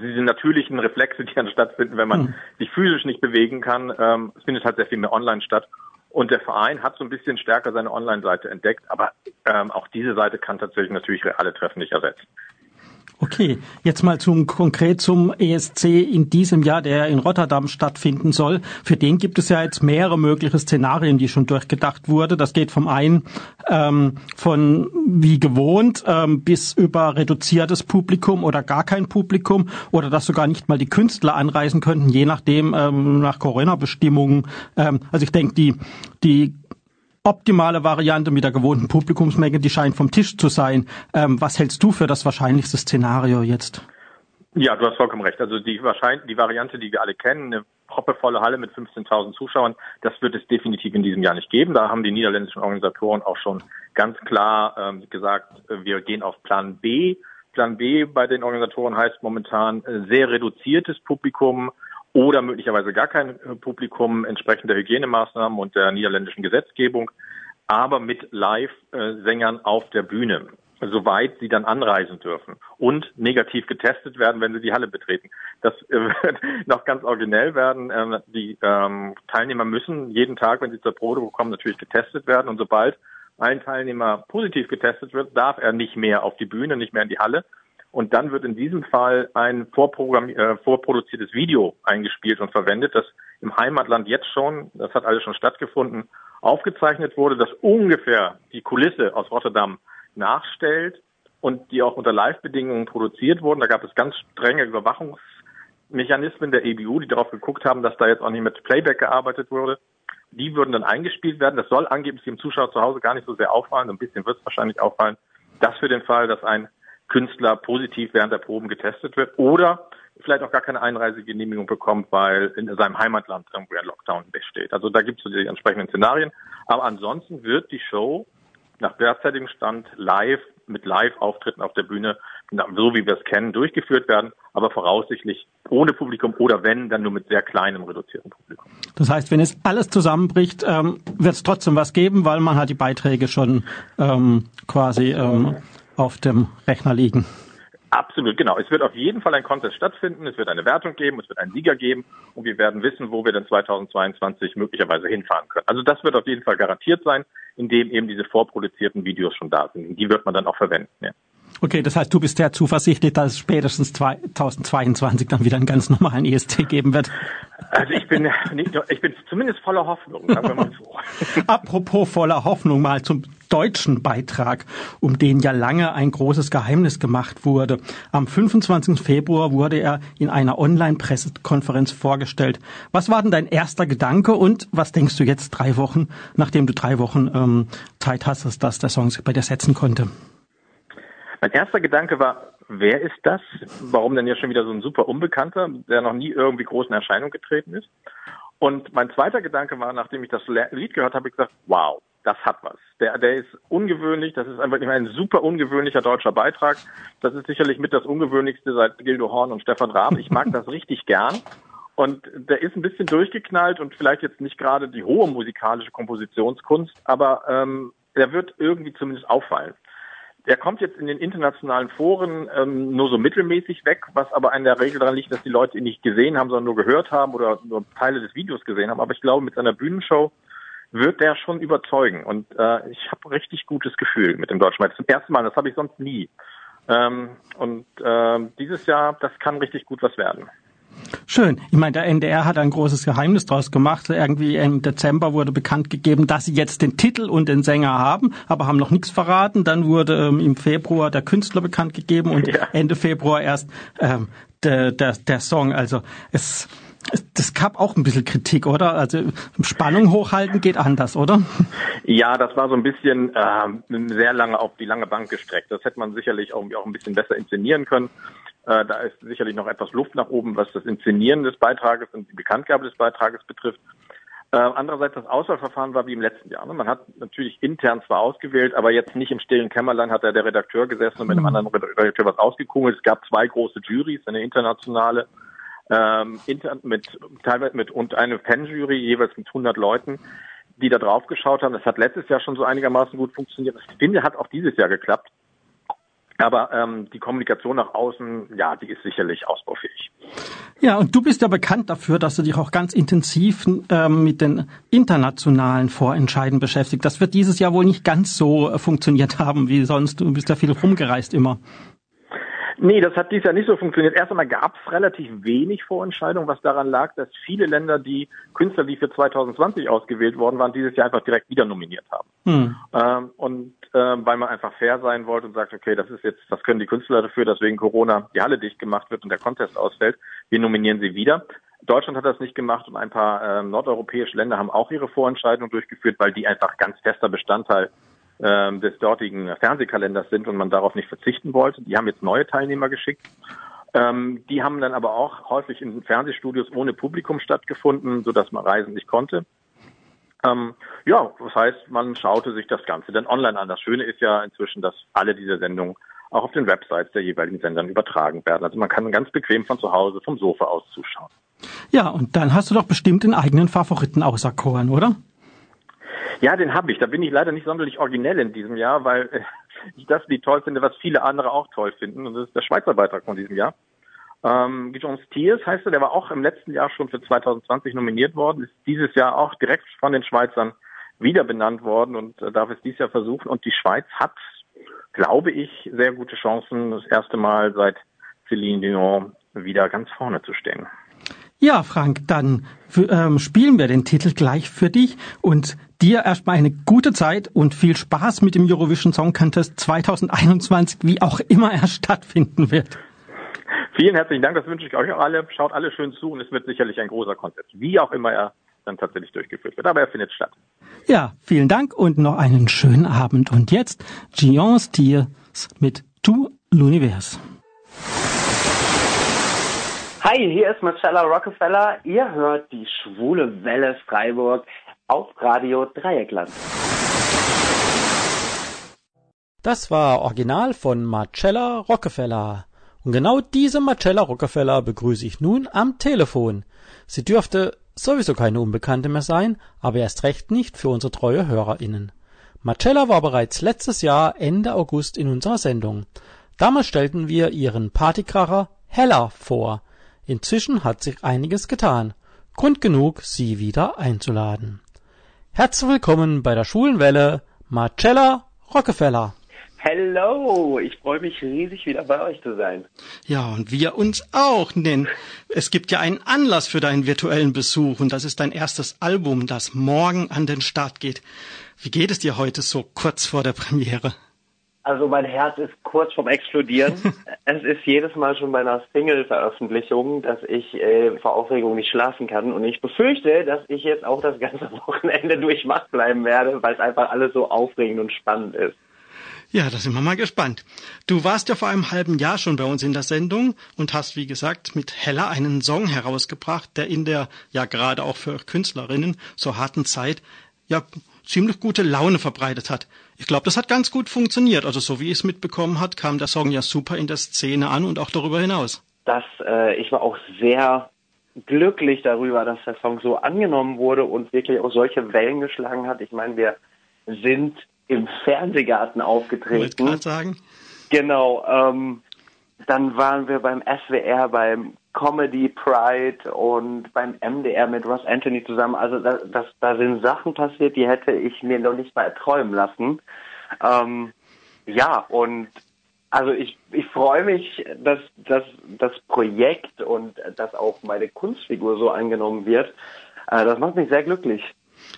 Diese natürlichen Reflexe, die dann stattfinden, wenn man hm. sich physisch nicht bewegen kann, ähm, es findet halt sehr viel mehr online statt. Und der Verein hat so ein bisschen stärker seine Online-Seite entdeckt, aber ähm, auch diese Seite kann tatsächlich natürlich reale Treffen nicht ersetzen. Okay, jetzt mal zum konkret zum ESC in diesem Jahr, der in Rotterdam stattfinden soll. Für den gibt es ja jetzt mehrere mögliche Szenarien, die schon durchgedacht wurde. Das geht vom einen ähm, von wie gewohnt ähm, bis über reduziertes Publikum oder gar kein Publikum oder dass sogar nicht mal die Künstler anreisen könnten, je nachdem ähm, nach Corona-Bestimmungen. Ähm, also ich denke, die die optimale Variante mit der gewohnten Publikumsmenge, die scheint vom Tisch zu sein. Ähm, was hältst du für das wahrscheinlichste Szenario jetzt? Ja, du hast vollkommen recht. Also die, wahrscheinlich, die Variante, die wir alle kennen, eine proppevolle Halle mit 15.000 Zuschauern, das wird es definitiv in diesem Jahr nicht geben. Da haben die niederländischen Organisatoren auch schon ganz klar ähm, gesagt, wir gehen auf Plan B. Plan B bei den Organisatoren heißt momentan äh, sehr reduziertes Publikum, oder möglicherweise gar kein Publikum entsprechend der Hygienemaßnahmen und der niederländischen Gesetzgebung, aber mit Live-Sängern auf der Bühne, soweit sie dann anreisen dürfen und negativ getestet werden, wenn sie die Halle betreten. Das wird noch ganz originell werden. Ähm, die ähm, Teilnehmer müssen jeden Tag, wenn sie zur Probe kommen, natürlich getestet werden und sobald ein Teilnehmer positiv getestet wird, darf er nicht mehr auf die Bühne, nicht mehr in die Halle, und dann wird in diesem Fall ein äh, vorproduziertes Video eingespielt und verwendet, das im Heimatland jetzt schon, das hat alles schon stattgefunden, aufgezeichnet wurde, das ungefähr die Kulisse aus Rotterdam nachstellt und die auch unter Live-Bedingungen produziert wurden. Da gab es ganz strenge Überwachungsmechanismen der EBU, die darauf geguckt haben, dass da jetzt auch nicht mit Playback gearbeitet wurde. Die würden dann eingespielt werden. Das soll angeblich dem Zuschauer zu Hause gar nicht so sehr auffallen. Ein bisschen wird es wahrscheinlich auffallen. Das für den Fall, dass ein Künstler positiv während der Proben getestet wird oder vielleicht auch gar keine Einreisegenehmigung bekommt, weil in seinem Heimatland irgendwo ein Lockdown besteht. Also da gibt es die entsprechenden Szenarien. Aber ansonsten wird die Show nach derzeitigem Stand live mit Live-Auftritten auf der Bühne, so wie wir es kennen, durchgeführt werden, aber voraussichtlich ohne Publikum oder wenn, dann nur mit sehr kleinem, reduzierten Publikum. Das heißt, wenn es alles zusammenbricht, ähm, wird es trotzdem was geben, weil man hat die Beiträge schon ähm, quasi ähm, auf dem Rechner liegen. Absolut, genau. Es wird auf jeden Fall ein Contest stattfinden, es wird eine Wertung geben, es wird einen Sieger geben und wir werden wissen, wo wir dann 2022 möglicherweise hinfahren können. Also das wird auf jeden Fall garantiert sein, indem eben diese vorproduzierten Videos schon da sind. Die wird man dann auch verwenden. Ja. Okay, das heißt, du bist sehr zuversichtlich, dass es spätestens 2022 dann wieder einen ganz normalen EST geben wird. Also ich bin, ich bin zumindest voller Hoffnung, sagen wir mal so. Apropos voller Hoffnung mal zum deutschen Beitrag, um den ja lange ein großes Geheimnis gemacht wurde. Am 25. Februar wurde er in einer Online-Pressekonferenz vorgestellt. Was war denn dein erster Gedanke und was denkst du jetzt drei Wochen, nachdem du drei Wochen ähm, Zeit hast, dass der Song sich bei dir setzen konnte? Mein erster Gedanke war, wer ist das? Warum denn jetzt schon wieder so ein super Unbekannter, der noch nie irgendwie groß in Erscheinung getreten ist? Und mein zweiter Gedanke war, nachdem ich das Lied gehört habe, ich gesagt, wow, das hat was. Der, der ist ungewöhnlich, das ist einfach ein super ungewöhnlicher deutscher Beitrag. Das ist sicherlich mit das ungewöhnlichste seit Gildo Horn und Stefan Raab. Ich mag das richtig gern. Und der ist ein bisschen durchgeknallt und vielleicht jetzt nicht gerade die hohe musikalische Kompositionskunst, aber ähm, der wird irgendwie zumindest auffallen. Der kommt jetzt in den internationalen Foren ähm, nur so mittelmäßig weg, was aber in der Regel daran liegt, dass die Leute ihn nicht gesehen haben, sondern nur gehört haben oder nur Teile des Videos gesehen haben. Aber ich glaube, mit seiner Bühnenshow wird der schon überzeugen. Und äh, ich habe richtig gutes Gefühl mit dem Deutschen Meister. Zum ersten Mal, das habe ich sonst nie. Ähm, und äh, dieses Jahr, das kann richtig gut was werden. Schön. Ich meine, der NDR hat ein großes Geheimnis draus gemacht. Irgendwie im Dezember wurde bekannt gegeben, dass sie jetzt den Titel und den Sänger haben, aber haben noch nichts verraten. Dann wurde ähm, im Februar der Künstler bekannt gegeben und ja. Ende Februar erst ähm, der, der, der Song. Also es das gab auch ein bisschen Kritik, oder? Also Spannung hochhalten geht anders, oder? Ja, das war so ein bisschen äh, sehr lange auf die lange Bank gestreckt. Das hätte man sicherlich auch, auch ein bisschen besser inszenieren können. Äh, da ist sicherlich noch etwas Luft nach oben, was das Inszenieren des Beitrages und die Bekanntgabe des Beitrages betrifft. Äh, andererseits das Auswahlverfahren war wie im letzten Jahr. Ne? Man hat natürlich intern zwar ausgewählt, aber jetzt nicht im stillen Kämmerlein hat da der Redakteur gesessen und mit einem mhm. anderen Redakteur was ausgekungelt. Es gab zwei große Juries, eine internationale ähm, mit teilweise mit und eine Fanjury jeweils mit 100 Leuten, die da drauf geschaut haben. Das hat letztes Jahr schon so einigermaßen gut funktioniert. Ich finde, hat auch dieses Jahr geklappt. Aber ähm, die Kommunikation nach außen, ja, die ist sicherlich ausbaufähig. Ja, und du bist ja bekannt dafür, dass du dich auch ganz intensiv ähm, mit den internationalen Vorentscheiden beschäftigt. Das wird dieses Jahr wohl nicht ganz so äh, funktioniert haben wie sonst. Du bist ja viel rumgereist immer. Nee, das hat dies Jahr nicht so funktioniert. Erst einmal gab es relativ wenig Vorentscheidungen, was daran lag, dass viele Länder, die Künstler, die für 2020 ausgewählt worden waren, dieses Jahr einfach direkt wieder nominiert haben. Hm. Ähm, und ähm, weil man einfach fair sein wollte und sagt, okay, das ist jetzt, das können die Künstler dafür, dass wegen Corona die Halle dicht gemacht wird und der Contest ausfällt. Wir nominieren sie wieder. Deutschland hat das nicht gemacht und ein paar äh, nordeuropäische Länder haben auch ihre Vorentscheidung durchgeführt, weil die einfach ganz fester Bestandteil ähm, des dortigen Fernsehkalenders sind und man darauf nicht verzichten wollte. Die haben jetzt neue Teilnehmer geschickt. Ähm, die haben dann aber auch häufig in Fernsehstudios ohne Publikum stattgefunden, sodass man reisen nicht konnte. Ähm, ja, das heißt, man schaute sich das Ganze dann online an. Das Schöne ist ja inzwischen, dass alle diese Sendungen auch auf den Websites der jeweiligen Sendern übertragen werden. Also man kann ganz bequem von zu Hause vom Sofa aus zuschauen. Ja, und dann hast du doch bestimmt den eigenen Favoriten auserkoren, oder? Ja, den habe ich. Da bin ich leider nicht sonderlich originell in diesem Jahr, weil äh, ich das Lied toll finde, was viele andere auch toll finden. Und das ist der Schweizer Beitrag von diesem Jahr. Ähm, John Steers heißt er, der war auch im letzten Jahr schon für 2020 nominiert worden, ist dieses Jahr auch direkt von den Schweizern wieder benannt worden und äh, darf es dieses Jahr versuchen. Und die Schweiz hat, glaube ich, sehr gute Chancen, das erste Mal seit Céline Dion wieder ganz vorne zu stehen. Ja, Frank, dann ähm, spielen wir den Titel gleich für dich und dir erstmal eine gute Zeit und viel Spaß mit dem Eurovision Song Contest 2021, wie auch immer er stattfinden wird. Vielen herzlichen Dank, das wünsche ich euch auch alle. Schaut alle schön zu und es wird sicherlich ein großer Contest, wie auch immer er dann tatsächlich durchgeführt wird. Aber er findet statt. Ja, vielen Dank und noch einen schönen Abend. Und jetzt Gion Stiers mit Tu l'Univers. Hi, hier ist Marcella Rockefeller. Ihr hört die schwule Welle Freiburg auf Radio Dreieckland. Das war Original von Marcella Rockefeller. Und genau diese Marcella Rockefeller begrüße ich nun am Telefon. Sie dürfte sowieso keine Unbekannte mehr sein, aber erst recht nicht für unsere treue HörerInnen. Marcella war bereits letztes Jahr Ende August in unserer Sendung. Damals stellten wir ihren Partykracher Hella vor, Inzwischen hat sich einiges getan. Grund genug, Sie wieder einzuladen. Herzlich willkommen bei der Schulenwelle, Marcella Rockefeller. Hello, ich freue mich riesig wieder bei euch zu sein. Ja, und wir uns auch, denn es gibt ja einen Anlass für deinen virtuellen Besuch und das ist dein erstes Album, das morgen an den Start geht. Wie geht es dir heute so kurz vor der Premiere? Also mein Herz ist kurz vorm Explodieren. es ist jedes Mal schon bei einer Single-Veröffentlichung, dass ich äh, vor Aufregung nicht schlafen kann. Und ich befürchte, dass ich jetzt auch das ganze Wochenende durchmacht bleiben werde, weil es einfach alles so aufregend und spannend ist. Ja, da sind wir mal gespannt. Du warst ja vor einem halben Jahr schon bei uns in der Sendung und hast, wie gesagt, mit Hella einen Song herausgebracht, der in der, ja gerade auch für Künstlerinnen, so harten Zeit, ja ziemlich gute Laune verbreitet hat. Ich glaube, das hat ganz gut funktioniert. Also so wie ich es mitbekommen hat, kam der Song ja super in der Szene an und auch darüber hinaus. Das, äh, ich war auch sehr glücklich darüber, dass der Song so angenommen wurde und wirklich auch solche Wellen geschlagen hat. Ich meine, wir sind im Fernsehgarten aufgetreten. Ich gerade sagen. Genau. Ähm, dann waren wir beim SWR, beim Comedy Pride und beim MDR mit Ross Anthony zusammen. Also da, das, da sind Sachen passiert, die hätte ich mir noch nicht mal erträumen lassen. Ähm, ja, und also ich, ich freue mich, dass, dass das Projekt und dass auch meine Kunstfigur so angenommen wird. Äh, das macht mich sehr glücklich.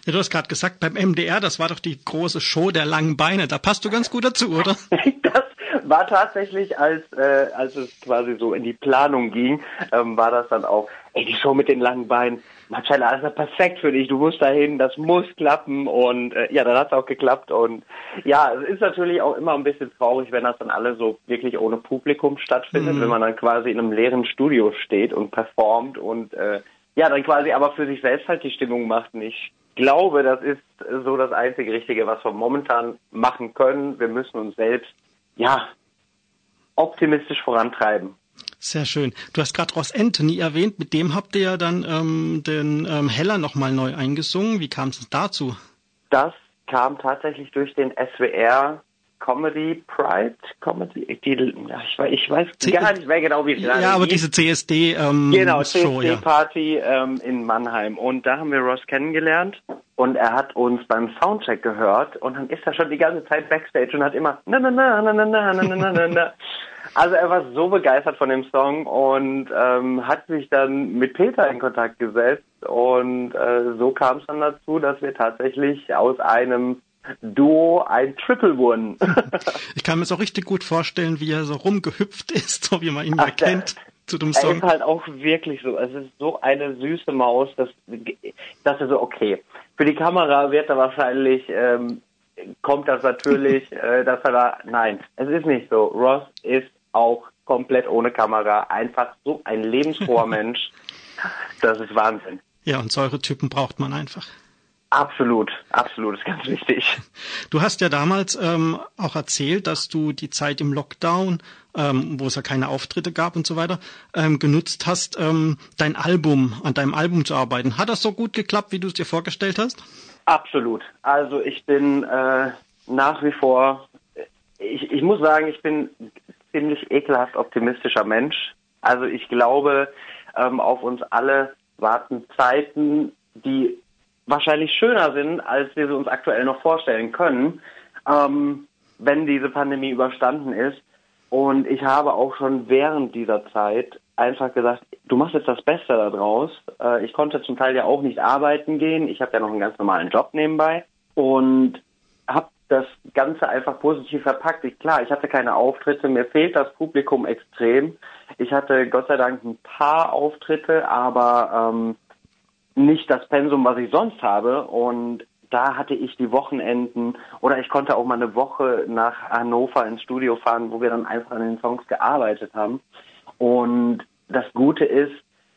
Ja, du hast gerade gesagt, beim MDR, das war doch die große Show der langen Beine. Da passt du ganz gut dazu, oder? das war tatsächlich, als, äh, als es quasi so in die Planung ging, ähm, war das dann auch, ey, die Show mit den langen Beinen, Marcella, das ist perfekt für dich, du musst dahin, das muss klappen und äh, ja, dann hat es auch geklappt und ja, es ist natürlich auch immer ein bisschen traurig, wenn das dann alle so wirklich ohne Publikum stattfindet, mhm. wenn man dann quasi in einem leeren Studio steht und performt und äh, ja, dann quasi aber für sich selbst halt die Stimmung macht. Und ich glaube, das ist so das einzige Richtige, was wir momentan machen können. Wir müssen uns selbst ja, optimistisch vorantreiben. Sehr schön. Du hast gerade Ross Anthony erwähnt, mit dem habt ihr ja dann ähm, den ähm, Heller nochmal neu eingesungen. Wie kam es dazu? Das kam tatsächlich durch den SWR Comedy Pride, Comedy, die, ich, weiß, ich weiß C gar nicht mehr genau, wie es Ja, aber diese CSD ähm, Genau, CSD Party ja. ähm, in Mannheim. Und da haben wir Ross kennengelernt und er hat uns beim Soundcheck gehört und dann ist er schon die ganze Zeit Backstage und hat immer na na na na na na na na na na Also er war so begeistert von dem Song und ähm, hat sich dann mit Peter in Kontakt gesetzt und äh, so kam es dann dazu, dass wir tatsächlich aus einem Duo ein Triple wurden. ich kann mir so richtig gut vorstellen, wie er so rumgehüpft ist, so wie man ihn Ach, ja kennt. Zu dem Song. Er ist halt auch wirklich so. Es ist so eine süße Maus, dass, dass er so, okay. Für die Kamera wird er wahrscheinlich, ähm, kommt das natürlich, äh, dass er da, nein, es ist nicht so. Ross ist auch komplett ohne Kamera einfach so ein lebensfroher Mensch. Das ist Wahnsinn. Ja, und solche Typen braucht man einfach. Absolut, absolut, ist ganz wichtig. Du hast ja damals ähm, auch erzählt, dass du die Zeit im Lockdown, ähm, wo es ja keine Auftritte gab und so weiter, ähm, genutzt hast, ähm, dein Album, an deinem Album zu arbeiten. Hat das so gut geklappt, wie du es dir vorgestellt hast? Absolut. Also ich bin äh, nach wie vor, ich, ich muss sagen, ich bin ziemlich ekelhaft optimistischer Mensch. Also ich glaube, ähm, auf uns alle warten Zeiten, die wahrscheinlich schöner sind, als wir sie uns aktuell noch vorstellen können, ähm, wenn diese Pandemie überstanden ist. Und ich habe auch schon während dieser Zeit einfach gesagt, du machst jetzt das Beste daraus. Äh, ich konnte zum Teil ja auch nicht arbeiten gehen. Ich habe ja noch einen ganz normalen Job nebenbei und habe das Ganze einfach positiv verpackt. Ich, klar, ich hatte keine Auftritte, mir fehlt das Publikum extrem. Ich hatte Gott sei Dank ein paar Auftritte, aber ähm, nicht das Pensum, was ich sonst habe. Und da hatte ich die Wochenenden oder ich konnte auch mal eine Woche nach Hannover ins Studio fahren, wo wir dann einfach an den Songs gearbeitet haben. Und das Gute ist,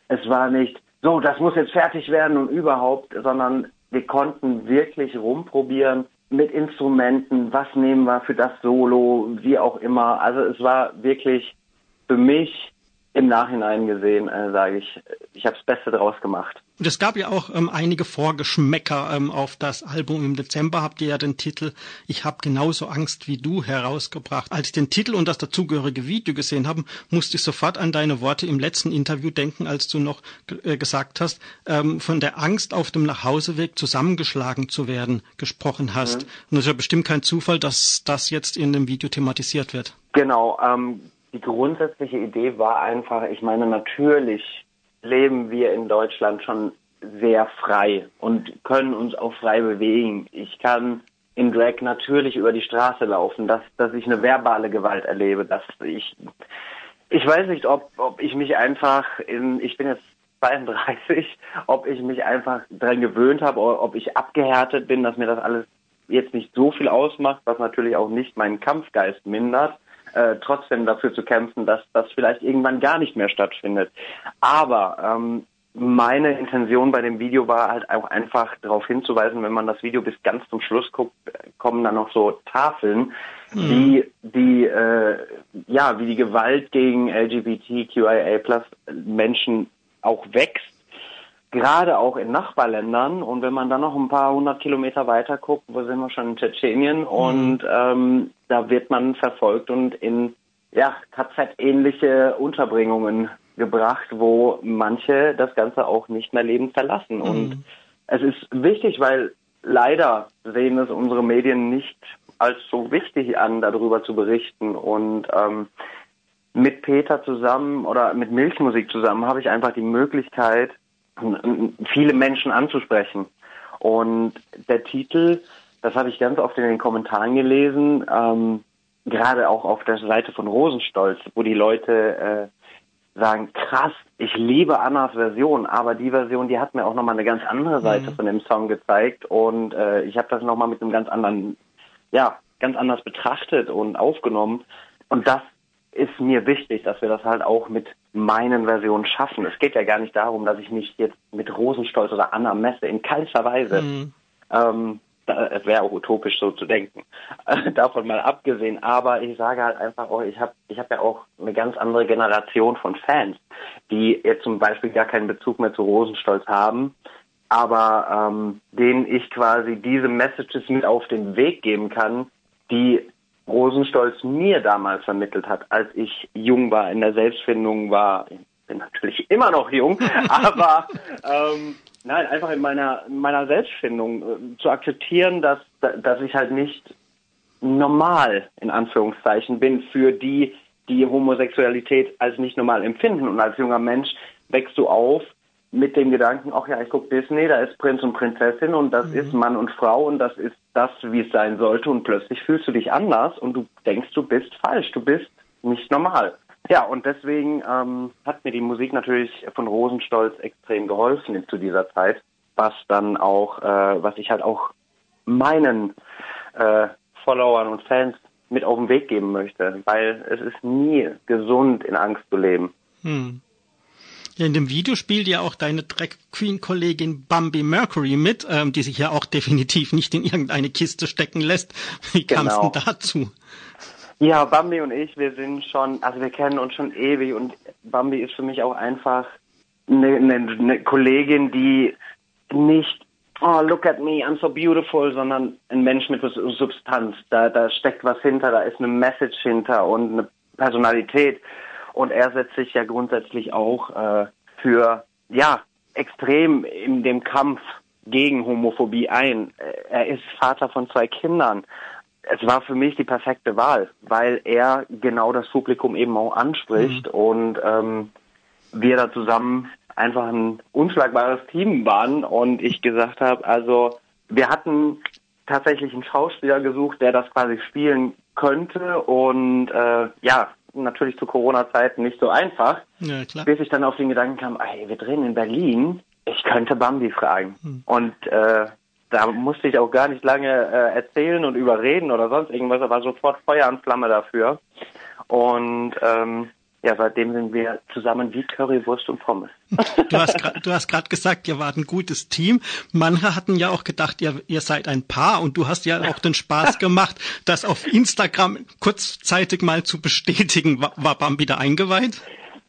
es war nicht so, das muss jetzt fertig werden und überhaupt, sondern wir konnten wirklich rumprobieren mit Instrumenten, was nehmen wir für das Solo, wie auch immer. Also es war wirklich für mich im Nachhinein gesehen, äh, sage ich, ich habe das Beste draus gemacht. Und es gab ja auch ähm, einige Vorgeschmäcker ähm, auf das Album. Im Dezember habt ihr ja den Titel Ich habe genauso Angst wie du herausgebracht. Als ich den Titel und das dazugehörige Video gesehen habe, musste ich sofort an deine Worte im letzten Interview denken, als du noch äh, gesagt hast, ähm, von der Angst auf dem Nachhauseweg zusammengeschlagen zu werden gesprochen hast. Mhm. Und es ist ja bestimmt kein Zufall, dass das jetzt in dem Video thematisiert wird. Genau. Ähm, die grundsätzliche Idee war einfach, ich meine, natürlich leben wir in Deutschland schon sehr frei und können uns auch frei bewegen. Ich kann in Drag natürlich über die Straße laufen, dass, dass ich eine verbale Gewalt erlebe, dass ich, ich weiß nicht, ob, ob ich mich einfach in, ich bin jetzt 32, ob ich mich einfach daran gewöhnt habe ob ich abgehärtet bin, dass mir das alles jetzt nicht so viel ausmacht, was natürlich auch nicht meinen Kampfgeist mindert äh, trotzdem dafür zu kämpfen, dass das vielleicht irgendwann gar nicht mehr stattfindet. Aber ähm, meine Intention bei dem Video war halt auch einfach darauf hinzuweisen, wenn man das Video bis ganz zum Schluss guckt, kommen dann noch so Tafeln, mhm. wie die äh, ja wie die Gewalt gegen LGBTQIA+ Menschen auch wächst, gerade auch in Nachbarländern. Und wenn man dann noch ein paar hundert Kilometer weiter guckt, wo sind wir schon in Tschetschenien mhm. und ähm, da wird man verfolgt und in ja KZ-ähnliche Unterbringungen gebracht, wo manche das Ganze auch nicht mehr lebend verlassen. Mhm. Und es ist wichtig, weil leider sehen es unsere Medien nicht als so wichtig an, darüber zu berichten. Und ähm, mit Peter zusammen oder mit Milchmusik zusammen habe ich einfach die Möglichkeit, viele Menschen anzusprechen. Und der Titel, das habe ich ganz oft in den Kommentaren gelesen, ähm, gerade auch auf der Seite von Rosenstolz, wo die Leute äh, sagen, krass, ich liebe Annas Version, aber die Version, die hat mir auch nochmal eine ganz andere Seite mhm. von dem Song gezeigt und äh, ich habe das nochmal mit einem ganz anderen, ja, ganz anders betrachtet und aufgenommen und das ist mir wichtig, dass wir das halt auch mit meinen Versionen schaffen. Es geht ja gar nicht darum, dass ich mich jetzt mit Rosenstolz oder Anna messe, in keinster Weise. Mhm. Ähm, es wäre auch utopisch so zu denken. Davon mal abgesehen. Aber ich sage halt einfach auch, ich habe ich hab ja auch eine ganz andere Generation von Fans, die jetzt zum Beispiel gar keinen Bezug mehr zu Rosenstolz haben, aber ähm, denen ich quasi diese Messages mit auf den Weg geben kann, die Rosenstolz mir damals vermittelt hat, als ich jung war, in der Selbstfindung war. Ich bin natürlich immer noch jung, aber ähm, Nein, einfach in meiner, in meiner Selbstfindung äh, zu akzeptieren, dass, dass ich halt nicht normal, in Anführungszeichen, bin für die, die Homosexualität als nicht normal empfinden. Und als junger Mensch wächst du auf mit dem Gedanken, ach ja, ich gucke Disney, da ist Prinz und Prinzessin und das mhm. ist Mann und Frau und das ist das, wie es sein sollte. Und plötzlich fühlst du dich anders und du denkst, du bist falsch, du bist nicht normal. Ja, und deswegen ähm, hat mir die Musik natürlich von Rosenstolz extrem geholfen zu dieser Zeit, was dann auch, äh, was ich halt auch meinen äh, Followern und Fans mit auf den Weg geben möchte, weil es ist nie gesund, in Angst zu leben. Hm. Ja, in dem Video spielt ja auch deine Drag Queen Kollegin Bambi Mercury mit, ähm, die sich ja auch definitiv nicht in irgendeine Kiste stecken lässt. Wie kam es genau. denn dazu? Ja, Bambi und ich, wir sind schon, also wir kennen uns schon ewig und Bambi ist für mich auch einfach eine, eine, eine Kollegin, die nicht, oh, look at me, I'm so beautiful, sondern ein Mensch mit Substanz. Da, da steckt was hinter, da ist eine Message hinter und eine Personalität. Und er setzt sich ja grundsätzlich auch äh, für, ja, extrem in dem Kampf gegen Homophobie ein. Er ist Vater von zwei Kindern es war für mich die perfekte Wahl, weil er genau das Publikum eben auch anspricht mhm. und ähm, wir da zusammen einfach ein unschlagbares Team waren und ich gesagt habe, also wir hatten tatsächlich einen Schauspieler gesucht, der das quasi spielen könnte und äh, ja, natürlich zu Corona-Zeiten nicht so einfach, ja, bis ich dann auf den Gedanken kam, ey, wir drehen in Berlin, ich könnte Bambi fragen. Hm. Und äh, da musste ich auch gar nicht lange äh, erzählen und überreden oder sonst irgendwas. Da war sofort Feuer und Flamme dafür. Und ähm, ja, seitdem sind wir zusammen wie Currywurst und Pommes. Du hast gerade gesagt, ihr wart ein gutes Team. Manche hatten ja auch gedacht, ihr, ihr seid ein Paar und du hast ja auch den Spaß gemacht, das auf Instagram kurzzeitig mal zu bestätigen. War, war Bambi da eingeweiht?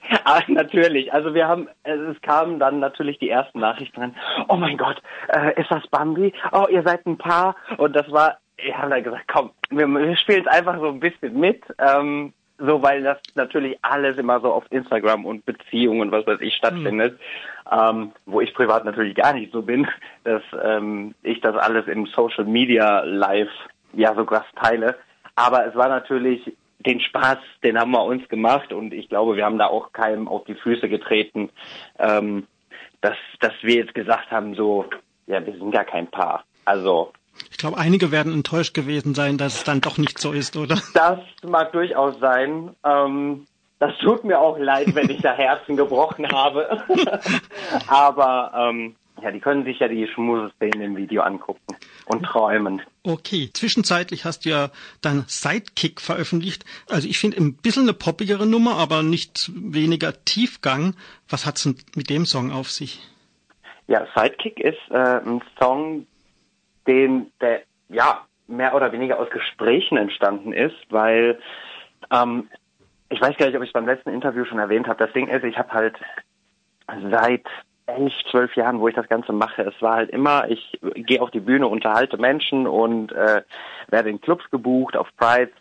Ja, natürlich. Also wir haben, es kamen dann natürlich die ersten Nachrichten dran. Oh mein Gott, äh, ist das Bambi? Oh, ihr seid ein Paar. Und das war, wir haben dann gesagt, komm, wir, wir spielen es einfach so ein bisschen mit. Ähm, so, weil das natürlich alles immer so auf Instagram und Beziehungen, was weiß ich, stattfindet. Mhm. Ähm, wo ich privat natürlich gar nicht so bin, dass ähm, ich das alles im Social Media live ja so krass teile. Aber es war natürlich den Spaß, den haben wir uns gemacht und ich glaube, wir haben da auch keinem auf die Füße getreten, ähm, dass, dass wir jetzt gesagt haben, so, ja, wir sind gar kein Paar. Also. Ich glaube, einige werden enttäuscht gewesen sein, dass es dann doch nicht so ist, oder? Das mag durchaus sein. Ähm, das tut mir auch leid, wenn ich da Herzen gebrochen habe. Aber ähm, ja, die können sich ja die Schmuseszenen im Video angucken. und träumen. Okay, zwischenzeitlich hast du ja dein Sidekick veröffentlicht. Also ich finde ein bisschen eine poppigere Nummer, aber nicht weniger Tiefgang. Was hat's denn mit dem Song auf sich? Ja, Sidekick ist äh, ein Song, den der ja mehr oder weniger aus Gesprächen entstanden ist, weil ähm, ich weiß gar nicht, ob ich es beim letzten Interview schon erwähnt habe. Das Ding ist, ich habe halt seit elf, zwölf Jahren, wo ich das Ganze mache. Es war halt immer, ich gehe auf die Bühne, unterhalte Menschen und äh, werde in Clubs gebucht, auf Prides.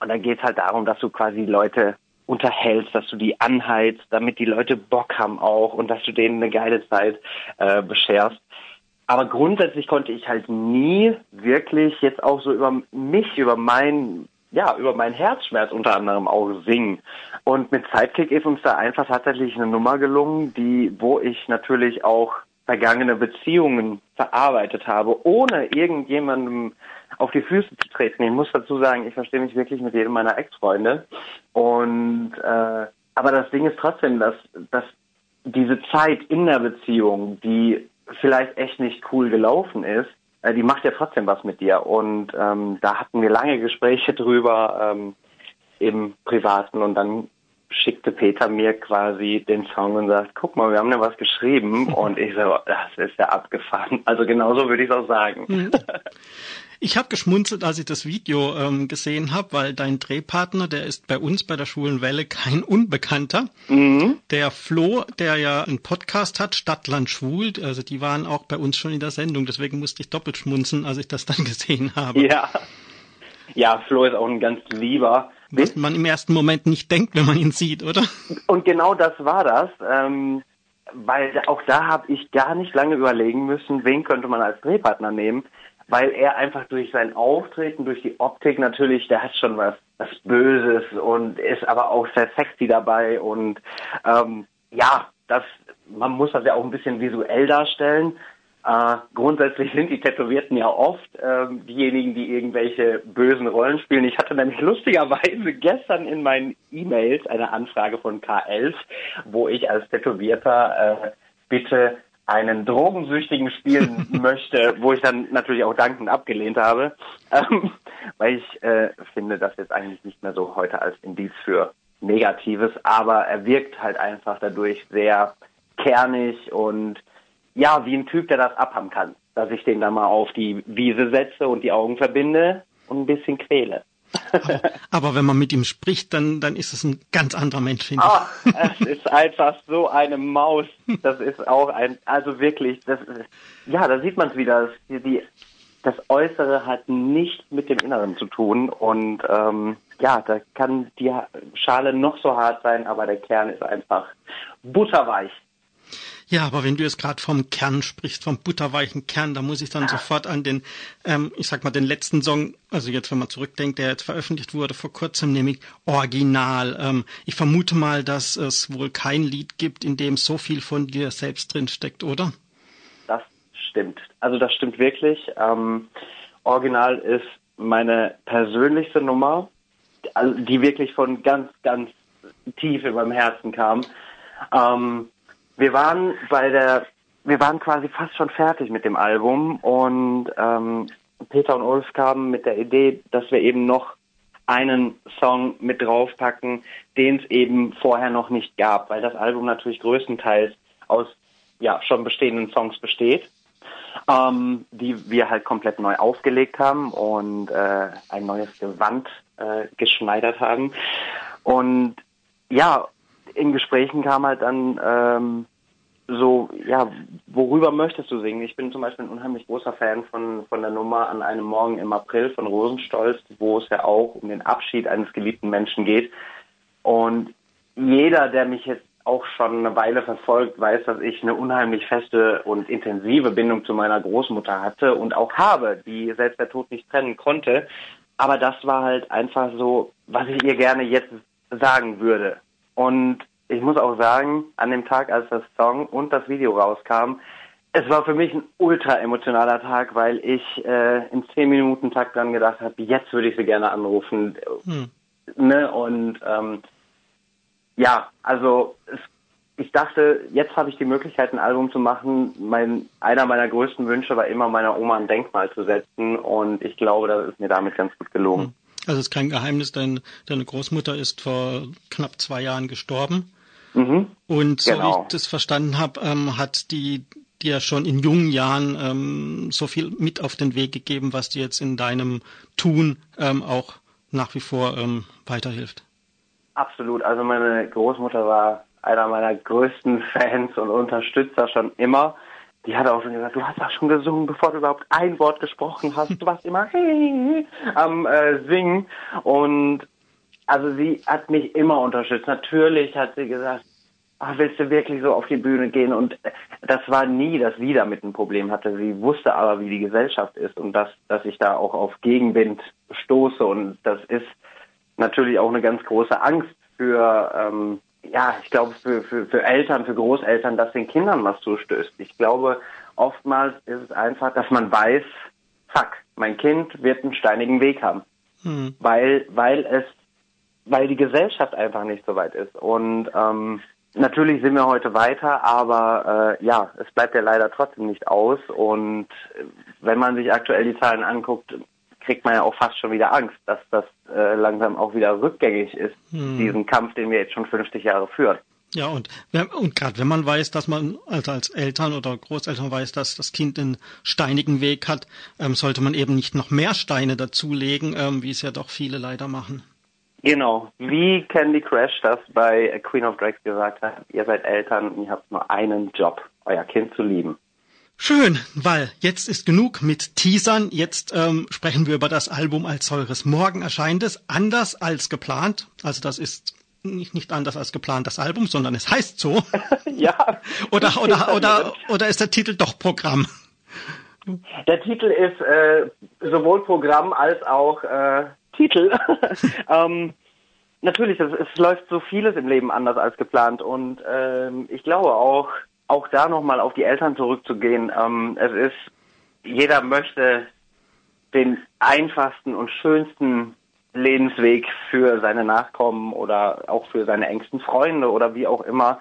Und dann geht es halt darum, dass du quasi Leute unterhältst, dass du die anheizt, damit die Leute Bock haben auch und dass du denen eine geile Zeit äh, bescherst. Aber grundsätzlich konnte ich halt nie wirklich jetzt auch so über mich, über mein ja, über meinen Herzschmerz unter anderem auch singen. Und mit Sidekick ist uns da einfach tatsächlich eine Nummer gelungen, die, wo ich natürlich auch vergangene Beziehungen verarbeitet habe, ohne irgendjemandem auf die Füße zu treten. Ich muss dazu sagen, ich verstehe mich wirklich mit jedem meiner Ex-Freunde. Und äh, aber das Ding ist trotzdem, dass, dass diese Zeit in der Beziehung, die vielleicht echt nicht cool gelaufen ist, äh, die macht ja trotzdem was mit dir. Und ähm, da hatten wir lange Gespräche drüber ähm, im Privaten und dann schickte Peter mir quasi den Song und sagt, guck mal, wir haben ja was geschrieben und ich so, das ist ja abgefahren. Also genauso würde ich es auch sagen. Ich habe geschmunzelt, als ich das Video ähm, gesehen habe, weil dein Drehpartner, der ist bei uns bei der Schwulen Welle kein Unbekannter. Mhm. Der Flo, der ja einen Podcast hat, Stadtland Schwul, also die waren auch bei uns schon in der Sendung, deswegen musste ich doppelt schmunzeln, als ich das dann gesehen habe. Ja. Ja, Flo ist auch ein ganz lieber. Was man im ersten Moment nicht denkt, wenn man ihn sieht, oder? Und genau das war das. Ähm, weil auch da habe ich gar nicht lange überlegen müssen, wen könnte man als Drehpartner nehmen weil er einfach durch sein Auftreten, durch die Optik natürlich, der hat schon was, was Böses und ist aber auch sehr sexy dabei und ähm, ja, das, man muss das ja auch ein bisschen visuell darstellen. Äh, grundsätzlich sind die Tätowierten ja oft äh, diejenigen, die irgendwelche bösen Rollen spielen. Ich hatte nämlich lustigerweise gestern in meinen E-Mails eine Anfrage von K11, wo ich als Tätowierter äh, bitte einen Drogensüchtigen spielen möchte, wo ich dann natürlich auch dankend abgelehnt habe, ähm, weil ich äh, finde das jetzt eigentlich nicht mehr so heute als Indiz für Negatives, aber er wirkt halt einfach dadurch sehr kernig und ja, wie ein Typ, der das abhaben kann, dass ich den da mal auf die Wiese setze und die Augen verbinde und ein bisschen quäle. Aber, aber, wenn man mit ihm spricht, dann, dann ist es ein ganz anderer Mensch. Ach, es ist einfach so eine Maus. Das ist auch ein, also wirklich, das ist, ja, da sieht man es wieder. Die, die, das Äußere hat nichts mit dem Inneren zu tun und ähm, ja, da kann die Schale noch so hart sein, aber der Kern ist einfach butterweich. Ja, aber wenn du jetzt gerade vom Kern sprichst, vom butterweichen Kern, da muss ich dann sofort an den, ähm, ich sag mal, den letzten Song, also jetzt, wenn man zurückdenkt, der jetzt veröffentlicht wurde vor kurzem, nämlich Original. Ähm, ich vermute mal, dass es wohl kein Lied gibt, in dem so viel von dir selbst drin steckt, oder? Das stimmt. Also das stimmt wirklich. Ähm, Original ist meine persönlichste Nummer, die wirklich von ganz, ganz tief in meinem Herzen kam. Ähm, wir waren bei der, wir waren quasi fast schon fertig mit dem Album und ähm, Peter und Ulf kamen mit der Idee, dass wir eben noch einen Song mit draufpacken, den es eben vorher noch nicht gab, weil das Album natürlich größtenteils aus ja schon bestehenden Songs besteht, ähm, die wir halt komplett neu aufgelegt haben und äh, ein neues Gewand äh, geschneidert haben. Und ja, in Gesprächen kam halt dann ähm, so, ja, worüber möchtest du singen? Ich bin zum Beispiel ein unheimlich großer Fan von, von der Nummer an einem Morgen im April von Rosenstolz, wo es ja auch um den Abschied eines geliebten Menschen geht. Und jeder, der mich jetzt auch schon eine Weile verfolgt, weiß, dass ich eine unheimlich feste und intensive Bindung zu meiner Großmutter hatte und auch habe, die selbst der Tod nicht trennen konnte. Aber das war halt einfach so, was ich ihr gerne jetzt sagen würde. Und ich muss auch sagen, an dem Tag, als das Song und das Video rauskam, es war für mich ein ultra emotionaler Tag, weil ich äh, in zehn Minuten Tag dran gedacht habe, jetzt würde ich sie gerne anrufen. Hm. Ne? Und ähm, ja, also es ich dachte, jetzt habe ich die Möglichkeit, ein Album zu machen. Mein, einer meiner größten Wünsche war immer, meiner Oma ein Denkmal zu setzen. Und ich glaube, das ist mir damit ganz gut gelungen. Hm. Also es ist kein Geheimnis, dein, deine Großmutter ist vor knapp zwei Jahren gestorben. Mhm. Und so genau. wie ich das verstanden habe, ähm, hat die dir schon in jungen Jahren ähm, so viel mit auf den Weg gegeben, was dir jetzt in deinem Tun ähm, auch nach wie vor ähm, weiterhilft. Absolut. Also meine Großmutter war einer meiner größten Fans und Unterstützer schon immer. Die hat auch schon gesagt, du hast doch schon gesungen, bevor du überhaupt ein Wort gesprochen hast. Du warst immer am äh, Singen. Und also sie hat mich immer unterstützt. Natürlich hat sie gesagt, ach, willst du wirklich so auf die Bühne gehen? Und das war nie, dass sie damit ein Problem hatte. Sie wusste aber, wie die Gesellschaft ist und dass, dass ich da auch auf Gegenwind stoße. Und das ist natürlich auch eine ganz große Angst für, ähm, ja, ich glaube, für, für, für Eltern, für Großeltern, dass den Kindern was zustößt. Ich glaube, oftmals ist es einfach, dass man weiß, fuck, mein Kind wird einen steinigen Weg haben. Hm. Weil, weil es, weil die Gesellschaft einfach nicht so weit ist. Und ähm, Natürlich sind wir heute weiter, aber äh, ja, es bleibt ja leider trotzdem nicht aus. Und äh, wenn man sich aktuell die Zahlen anguckt, kriegt man ja auch fast schon wieder Angst, dass das äh, langsam auch wieder rückgängig ist, hm. diesen Kampf, den wir jetzt schon 50 Jahre führen. Ja, und, und gerade wenn man weiß, dass man also als Eltern oder Großeltern weiß, dass das Kind einen steinigen Weg hat, ähm, sollte man eben nicht noch mehr Steine dazulegen, ähm, wie es ja doch viele leider machen. Genau, wie Candy Crash das bei Queen of Drags gesagt hat, ihr seid Eltern und ihr habt nur einen Job, euer Kind zu lieben. Schön, weil jetzt ist genug mit Teasern. Jetzt ähm, sprechen wir über das Album als solches. Morgen erscheint es anders als geplant. Also das ist nicht, nicht anders als geplant das Album, sondern es heißt so. ja. Oder, oder, oder, oder ist der Titel doch Programm? Der Titel ist äh, sowohl Programm als auch äh, Titel. ähm, natürlich, es, es, läuft so vieles im Leben anders als geplant und ähm, ich glaube auch, auch da nochmal auf die Eltern zurückzugehen. Ähm, es ist, jeder möchte den einfachsten und schönsten Lebensweg für seine Nachkommen oder auch für seine engsten Freunde oder wie auch immer.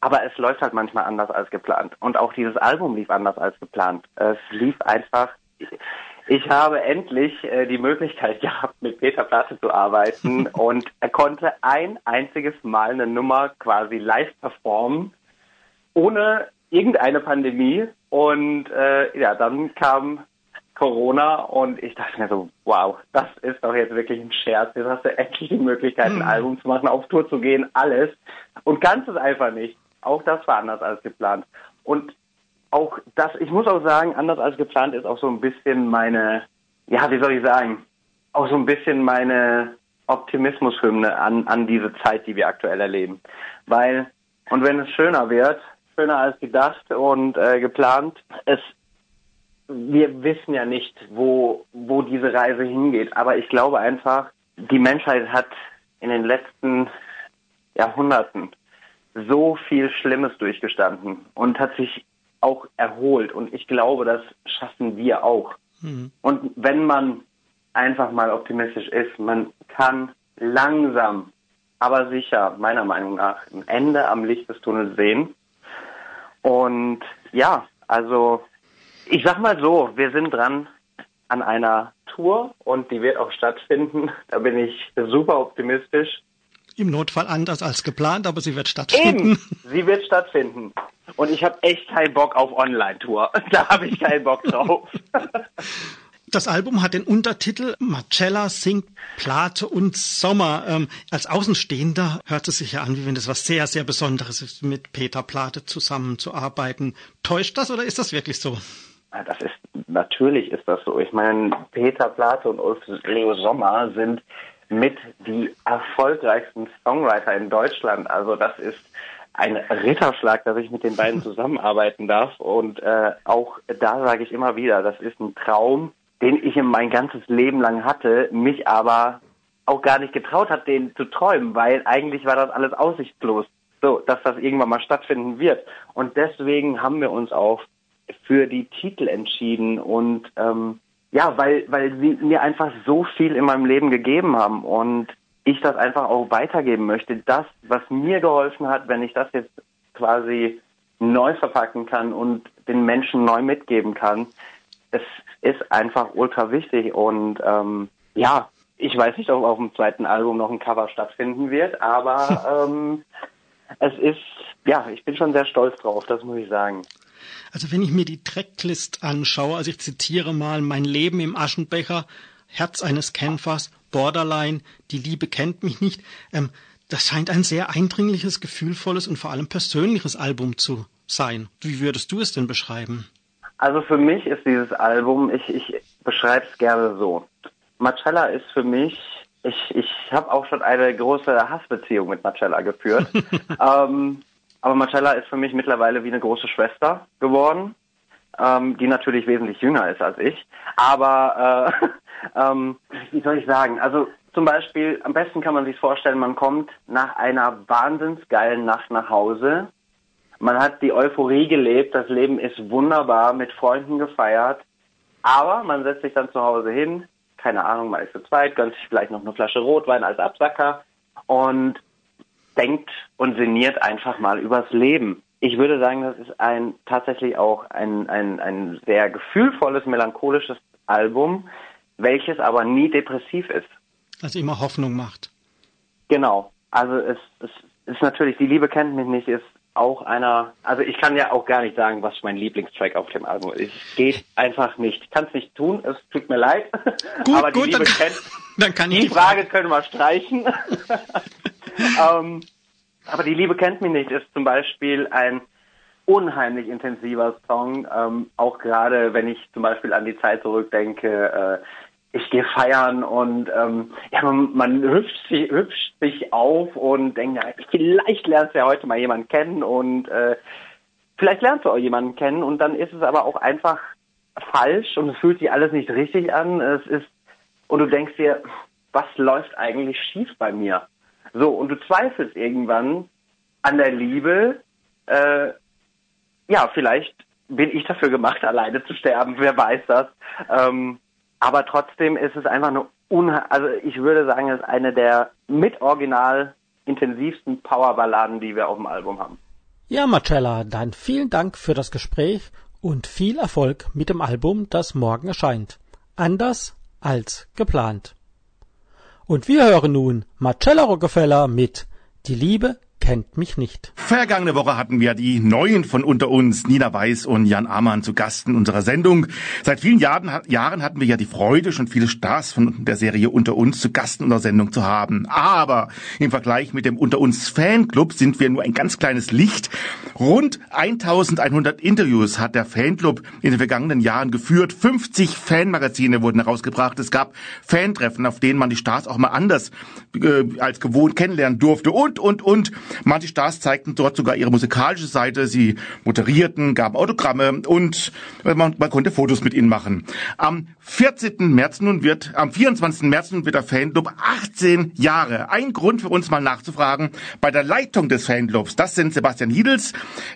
Aber es läuft halt manchmal anders als geplant. Und auch dieses Album lief anders als geplant. Es lief einfach. Ich habe endlich äh, die Möglichkeit gehabt, mit Peter Platte zu arbeiten und er konnte ein einziges Mal eine Nummer quasi live performen ohne irgendeine Pandemie. Und äh, ja, dann kam Corona und ich dachte mir so, wow, das ist doch jetzt wirklich ein Scherz. Jetzt hast du endlich die Möglichkeit, ein mhm. Album zu machen, auf Tour zu gehen, alles. Und kannst es einfach nicht. Auch das war anders als geplant. Und auch das, ich muss auch sagen, anders als geplant ist auch so ein bisschen meine, ja, wie soll ich sagen, auch so ein bisschen meine Optimismushymne an, an diese Zeit, die wir aktuell erleben. Weil, und wenn es schöner wird, schöner als gedacht und äh, geplant. Es, wir wissen ja nicht, wo, wo diese Reise hingeht, aber ich glaube einfach, die Menschheit hat in den letzten Jahrhunderten so viel Schlimmes durchgestanden und hat sich auch erholt. Und ich glaube, das schaffen wir auch. Mhm. Und wenn man einfach mal optimistisch ist, man kann langsam, aber sicher, meiner Meinung nach, ein Ende am Licht des Tunnels sehen. Und ja, also ich sag mal so, wir sind dran an einer Tour und die wird auch stattfinden. Da bin ich super optimistisch. Im Notfall anders als geplant, aber sie wird stattfinden. Eben, sie wird stattfinden. Und ich habe echt keinen Bock auf Online-Tour. Da habe ich keinen Bock drauf. Das Album hat den Untertitel Marcella singt Plate und Sommer. Ähm, als Außenstehender hört es sich ja an, wie wenn das was sehr, sehr Besonderes ist, mit Peter Plate zusammenzuarbeiten. Täuscht das oder ist das wirklich so? Das ist, natürlich ist das so. Ich meine, Peter Plate und Ulf Leo Sommer sind mit die erfolgreichsten Songwriter in Deutschland. Also das ist ein Ritterschlag, dass ich mit den beiden zusammenarbeiten darf. Und äh, auch da sage ich immer wieder, das ist ein Traum, den ich mein ganzes Leben lang hatte, mich aber auch gar nicht getraut hat, den zu träumen, weil eigentlich war das alles aussichtslos, so, dass das irgendwann mal stattfinden wird. Und deswegen haben wir uns auch für die Titel entschieden und ähm, ja, weil, weil sie mir einfach so viel in meinem Leben gegeben haben und ich das einfach auch weitergeben möchte. Das, was mir geholfen hat, wenn ich das jetzt quasi neu verpacken kann und den Menschen neu mitgeben kann, es ist einfach ultra wichtig und ähm, ja, ich weiß nicht, ob auf dem zweiten Album noch ein Cover stattfinden wird, aber ähm, es ist, ja, ich bin schon sehr stolz drauf, das muss ich sagen. Also wenn ich mir die Tracklist anschaue, also ich zitiere mal Mein Leben im Aschenbecher, Herz eines Kämpfers, Borderline, Die Liebe kennt mich nicht, ähm, das scheint ein sehr eindringliches, gefühlvolles und vor allem persönliches Album zu sein. Wie würdest du es denn beschreiben? Also für mich ist dieses Album, ich, ich beschreibe es gerne so. Marcella ist für mich, ich, ich habe auch schon eine große Hassbeziehung mit Marcella geführt. ähm, aber Marcella ist für mich mittlerweile wie eine große Schwester geworden, ähm, die natürlich wesentlich jünger ist als ich. Aber äh, ähm, wie soll ich sagen? Also zum Beispiel, am besten kann man sich vorstellen, man kommt nach einer wahnsinnsgeilen Nacht nach Hause. Man hat die Euphorie gelebt, das Leben ist wunderbar, mit Freunden gefeiert. Aber man setzt sich dann zu Hause hin, keine Ahnung, mal ist zu zweit, gönnt sich vielleicht noch eine Flasche Rotwein als Absacker und denkt und sinniert einfach mal übers Leben. Ich würde sagen, das ist ein tatsächlich auch ein, ein, ein sehr gefühlvolles, melancholisches Album, welches aber nie depressiv ist. Also immer Hoffnung macht. Genau. Also es, es ist natürlich, die Liebe kennt mich nicht, ist auch einer, also ich kann ja auch gar nicht sagen, was mein Lieblingstrack auf dem Album ist. Geht einfach nicht. Ich kann es nicht tun, es tut mir leid. Gut, aber die gut, Liebe dann, kennt. Dann kann ich die Frage können wir streichen. ähm, aber die Liebe kennt mich nicht ist zum Beispiel ein unheimlich intensiver Song. Ähm, auch gerade wenn ich zum Beispiel an die Zeit zurückdenke, äh, ich gehe feiern und ähm, ja, man, man hüpft, sich, hüpft sich auf und denkt, ja, vielleicht lernst du ja heute mal jemanden kennen und äh, vielleicht lernst du auch jemanden kennen und dann ist es aber auch einfach falsch und es fühlt sich alles nicht richtig an. Es ist und du denkst dir, was läuft eigentlich schief bei mir? So und du zweifelst irgendwann an der Liebe. Äh, ja, vielleicht bin ich dafür gemacht, alleine zu sterben. Wer weiß das? Ähm, aber trotzdem ist es einfach eine Unha also ich würde sagen, es ist eine der mit Original intensivsten Powerballaden, die wir auf dem Album haben. Ja, Marcella, dann vielen Dank für das Gespräch und viel Erfolg mit dem Album, das morgen erscheint. Anders als geplant. Und wir hören nun Marcella Rockefeller mit Die Liebe kennt mich nicht. Vergangene Woche hatten wir die Neuen von unter uns, Nina Weiß und Jan Amann, zu Gast in unserer Sendung. Seit vielen Jahren, Jahren hatten wir ja die Freude, schon viele Stars von der Serie Unter uns zu Gast in unserer Sendung zu haben. Aber im Vergleich mit dem Unter uns Fanclub sind wir nur ein ganz kleines Licht. Rund 1100 Interviews hat der Fanclub in den vergangenen Jahren geführt. 50 Fanmagazine wurden herausgebracht. Es gab Fantreffen, auf denen man die Stars auch mal anders äh, als gewohnt kennenlernen durfte und, und, und. Manche Stars zeigten dort sogar ihre musikalische Seite. Sie moderierten, gaben Autogramme und man, man konnte Fotos mit ihnen machen. Am 14. März nun wird, am 24. März nun wird der Fanclub 18 Jahre. Ein Grund für uns mal nachzufragen bei der Leitung des Fanclubs. Das sind Sebastian Hiedels,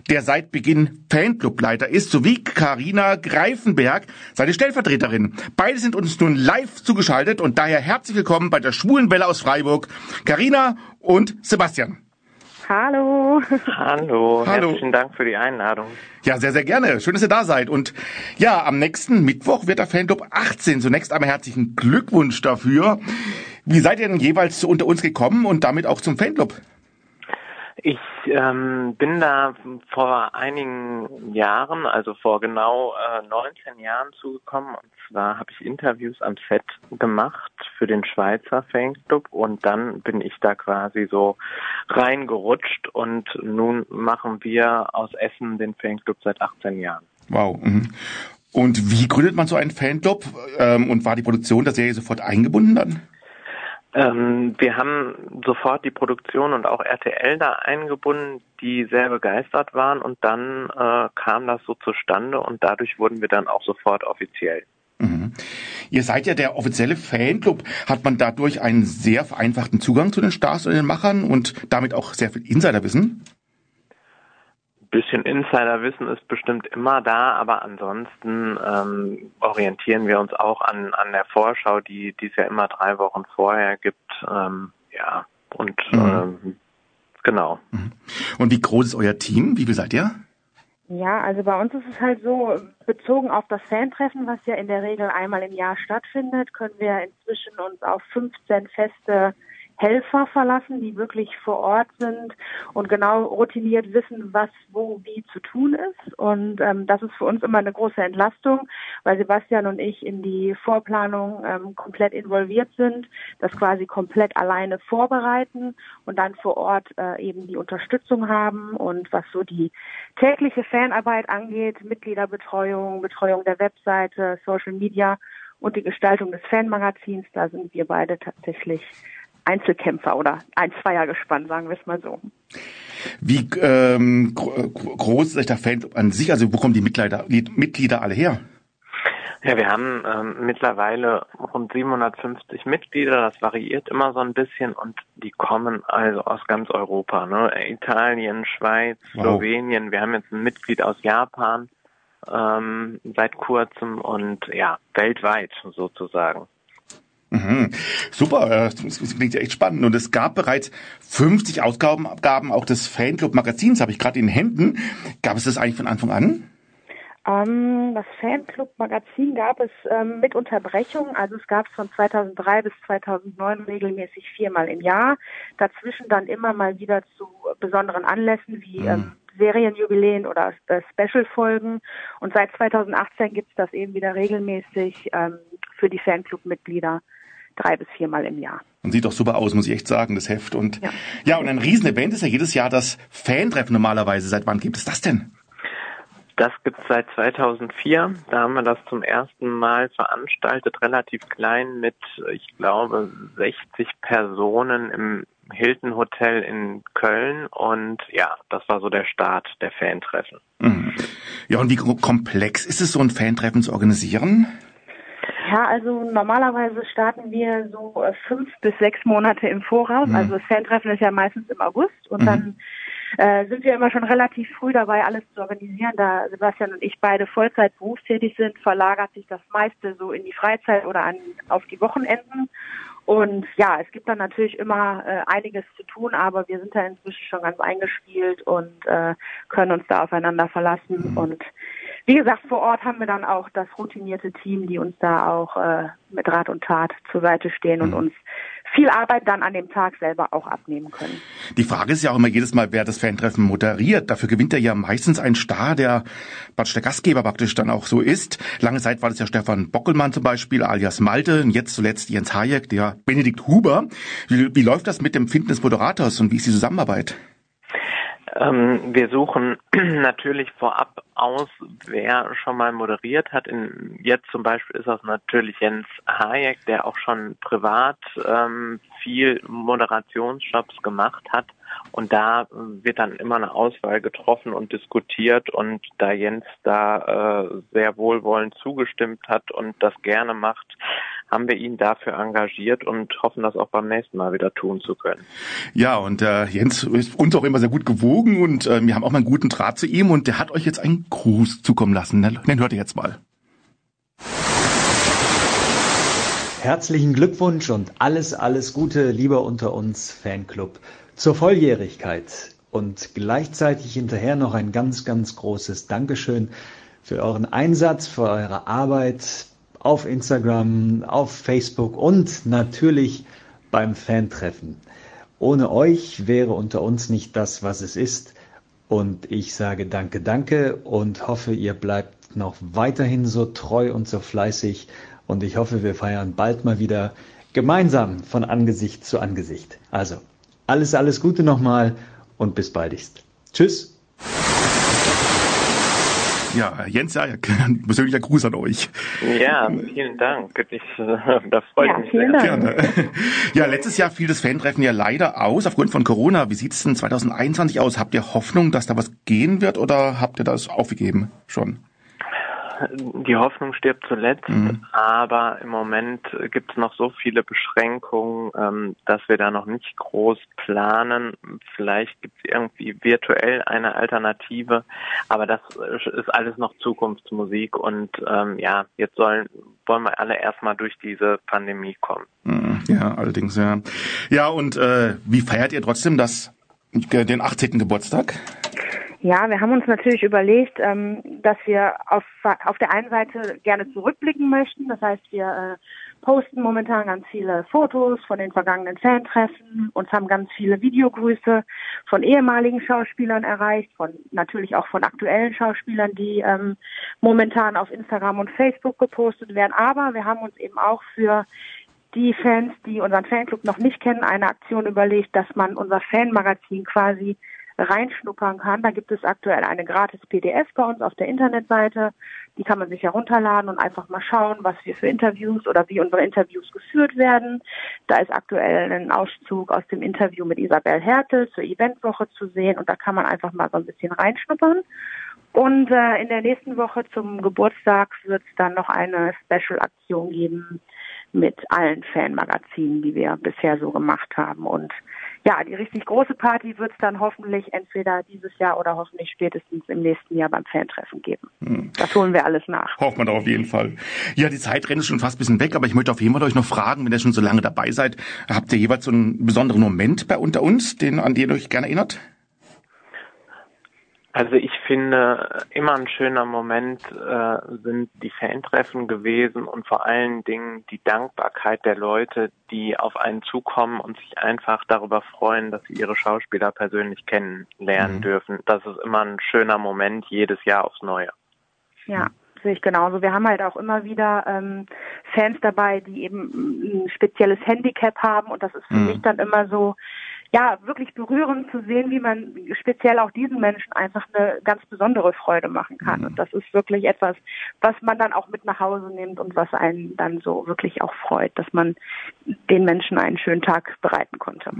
der seit Beginn Fanclubleiter ist, sowie Karina Greifenberg, seine Stellvertreterin. Beide sind uns nun live zugeschaltet und daher herzlich willkommen bei der Schwulen Welle aus Freiburg. Karina und Sebastian. Hallo. Hallo. Hallo. Herzlichen Dank für die Einladung. Ja, sehr, sehr gerne. Schön, dass ihr da seid. Und ja, am nächsten Mittwoch wird der Fanclub 18. Zunächst einmal herzlichen Glückwunsch dafür. Wie seid ihr denn jeweils unter uns gekommen und damit auch zum Fanclub? Ich ähm, bin da vor einigen Jahren, also vor genau äh, 19 Jahren zugekommen. Und zwar habe ich Interviews am Set gemacht für den Schweizer Fanclub und dann bin ich da quasi so reingerutscht und nun machen wir aus Essen den Fanclub seit 18 Jahren. Wow. Mhm. Und wie gründet man so einen Fanclub? Ähm, und war die Produktion der Serie sofort eingebunden dann? Ähm, wir haben sofort die Produktion und auch RTL da eingebunden, die sehr begeistert waren und dann äh, kam das so zustande und dadurch wurden wir dann auch sofort offiziell. Mhm. Ihr seid ja der offizielle Fanclub. Hat man dadurch einen sehr vereinfachten Zugang zu den Stars und den Machern und damit auch sehr viel Insiderwissen? bisschen Insiderwissen ist bestimmt immer da, aber ansonsten ähm, orientieren wir uns auch an, an der Vorschau, die es ja immer drei Wochen vorher gibt. Ähm, ja, und Mhm. ähm, Genau. Mhm. Und wie groß ist euer Team? Wie viel seid ihr? Ja, also bei uns ist es halt so, bezogen auf das Fantreffen, was ja in der Regel einmal im Jahr stattfindet, können wir inzwischen uns auf 15 feste Helfer verlassen, die wirklich vor Ort sind und genau routiniert wissen, was wo wie zu tun ist. Und ähm, das ist für uns immer eine große Entlastung, weil Sebastian und ich in die Vorplanung ähm, komplett involviert sind, das quasi komplett alleine vorbereiten und dann vor Ort äh, eben die Unterstützung haben und was so die tägliche Fanarbeit angeht, Mitgliederbetreuung, Betreuung der Webseite, Social Media und die Gestaltung des Fanmagazins, da sind wir beide tatsächlich Einzelkämpfer oder ein Zweiergespann, sagen wir es mal so. Wie ähm, groß ist der Fan an sich? Also wo kommen die Mitglieder, die Mitglieder alle her? Ja, wir haben ähm, mittlerweile rund 750 Mitglieder. Das variiert immer so ein bisschen und die kommen also aus ganz Europa. Ne? Italien, Schweiz, wow. Slowenien. Wir haben jetzt ein Mitglied aus Japan ähm, seit kurzem und ja, weltweit sozusagen. Mhm. Super, äh, das klingt ja echt spannend. Und es gab bereits 50 Ausgaben auch des Fanclub-Magazins, habe ich gerade in den Händen. Gab es das eigentlich von Anfang an? Ähm, das Fanclub-Magazin gab es ähm, mit Unterbrechung. Also es gab es von 2003 bis 2009 regelmäßig viermal im Jahr. Dazwischen dann immer mal wieder zu besonderen Anlässen wie mhm. ähm, Serienjubiläen oder äh, Special-Folgen. Und seit 2018 gibt es das eben wieder regelmäßig ähm, für die Fanclub-Mitglieder drei bis viermal im Jahr. Und sieht doch super aus, muss ich echt sagen, das Heft. Und ja, ja und ein Riesenevent ist ja jedes Jahr das Fantreffen normalerweise. Seit wann gibt es das denn? Das gibt es seit 2004. Da haben wir das zum ersten Mal veranstaltet, relativ klein mit, ich glaube, 60 Personen im Hilton Hotel in Köln. Und ja, das war so der Start der Fantreffen. Mhm. Ja, und wie komplex ist es, so ein Fantreffen zu organisieren? Ja, also normalerweise starten wir so äh, fünf bis sechs Monate im Voraus. Mhm. Also das Fantreffen ist ja meistens im August und mhm. dann äh, sind wir immer schon relativ früh dabei, alles zu organisieren. Da Sebastian und ich beide Vollzeit berufstätig sind, verlagert sich das meiste so in die Freizeit oder an, auf die Wochenenden. Und ja, es gibt dann natürlich immer äh, einiges zu tun, aber wir sind da inzwischen schon ganz eingespielt und äh, können uns da aufeinander verlassen. Mhm. Und wie gesagt, vor Ort haben wir dann auch das routinierte Team, die uns da auch äh, mit Rat und Tat zur Seite stehen und mhm. uns viel Arbeit dann an dem Tag selber auch abnehmen können. Die Frage ist ja auch immer jedes Mal, wer das Fantreffen moderiert. Dafür gewinnt er ja meistens ein Star, der der Gastgeber praktisch dann auch so ist. Lange Zeit war das ja Stefan Bockelmann zum Beispiel, alias Malte, und jetzt zuletzt Jens Hayek, der Benedikt Huber. Wie, wie läuft das mit dem Finden des Moderators und wie ist die Zusammenarbeit? Ähm, wir suchen natürlich vorab aus, wer schon mal moderiert hat. In, jetzt zum Beispiel ist das natürlich Jens Hayek, der auch schon privat ähm, viel Moderationsjobs gemacht hat. Und da wird dann immer eine Auswahl getroffen und diskutiert. Und da Jens da äh, sehr wohlwollend zugestimmt hat und das gerne macht, haben wir ihn dafür engagiert und hoffen, das auch beim nächsten Mal wieder tun zu können. Ja, und äh, Jens ist uns auch immer sehr gut gewogen und äh, wir haben auch mal einen guten Draht zu ihm und der hat euch jetzt einen Gruß zukommen lassen. Den hört ihr jetzt mal. Herzlichen Glückwunsch und alles, alles Gute, lieber unter uns Fanclub, zur Volljährigkeit und gleichzeitig hinterher noch ein ganz, ganz großes Dankeschön für euren Einsatz, für eure Arbeit auf Instagram, auf Facebook und natürlich beim Fantreffen. Ohne euch wäre unter uns nicht das, was es ist. Und ich sage danke, danke und hoffe, ihr bleibt noch weiterhin so treu und so fleißig. Und ich hoffe, wir feiern bald mal wieder gemeinsam von Angesicht zu Angesicht. Also, alles, alles Gute nochmal und bis baldigst. Tschüss. Ja, Jens Jajak, persönlicher Gruß an euch. Ja, vielen Dank. Ich, das freut ja, mich sehr. Gerne. Ja, letztes Jahr fiel das Fantreffen ja leider aus aufgrund von Corona. Wie sieht es denn 2021 aus? Habt ihr Hoffnung, dass da was gehen wird oder habt ihr das aufgegeben schon? Die Hoffnung stirbt zuletzt, mhm. aber im Moment gibt es noch so viele Beschränkungen, ähm, dass wir da noch nicht groß planen. Vielleicht gibt es irgendwie virtuell eine Alternative, aber das ist alles noch Zukunftsmusik und ähm, ja, jetzt sollen wollen wir alle erstmal durch diese Pandemie kommen. Mhm. Ja, allerdings, ja. Ja, und äh, wie feiert ihr trotzdem das den 18. Geburtstag? Ja, wir haben uns natürlich überlegt, ähm, dass wir auf, auf der einen Seite gerne zurückblicken möchten. Das heißt, wir äh, posten momentan ganz viele Fotos von den vergangenen Fantreffen. Uns haben ganz viele Videogrüße von ehemaligen Schauspielern erreicht, von natürlich auch von aktuellen Schauspielern, die ähm, momentan auf Instagram und Facebook gepostet werden. Aber wir haben uns eben auch für die Fans, die unseren Fanclub noch nicht kennen, eine Aktion überlegt, dass man unser Fanmagazin quasi reinschnuppern kann. Da gibt es aktuell eine gratis PDF bei uns auf der Internetseite. Die kann man sich herunterladen und einfach mal schauen, was wir für Interviews oder wie unsere Interviews geführt werden. Da ist aktuell ein Auszug aus dem Interview mit Isabel Hertel zur Eventwoche zu sehen und da kann man einfach mal so ein bisschen reinschnuppern. Und äh, in der nächsten Woche zum Geburtstag wird es dann noch eine Special-Aktion geben mit allen Fanmagazinen, die wir bisher so gemacht haben. Und ja, die richtig große Party wird es dann hoffentlich entweder dieses Jahr oder hoffentlich spätestens im nächsten Jahr beim Fantreffen geben. Hm. Das holen wir alles nach. Hofft man doch auf jeden Fall. Ja, die Zeit rennt schon fast ein bisschen weg, aber ich möchte auf jeden Fall euch noch fragen, wenn ihr schon so lange dabei seid, habt ihr jeweils so einen besonderen Moment bei unter uns, den, an den ihr euch gerne erinnert? Also ich finde, immer ein schöner Moment äh, sind die Fantreffen gewesen und vor allen Dingen die Dankbarkeit der Leute, die auf einen zukommen und sich einfach darüber freuen, dass sie ihre Schauspieler persönlich kennenlernen mhm. dürfen. Das ist immer ein schöner Moment jedes Jahr aufs Neue. Ja, sehe ich genauso. Wir haben halt auch immer wieder ähm, Fans dabei, die eben ein spezielles Handicap haben und das ist für mhm. mich dann immer so, ja, wirklich berührend zu sehen, wie man speziell auch diesen Menschen einfach eine ganz besondere Freude machen kann. Und das ist wirklich etwas, was man dann auch mit nach Hause nimmt und was einen dann so wirklich auch freut, dass man den Menschen einen schönen Tag bereiten konnte.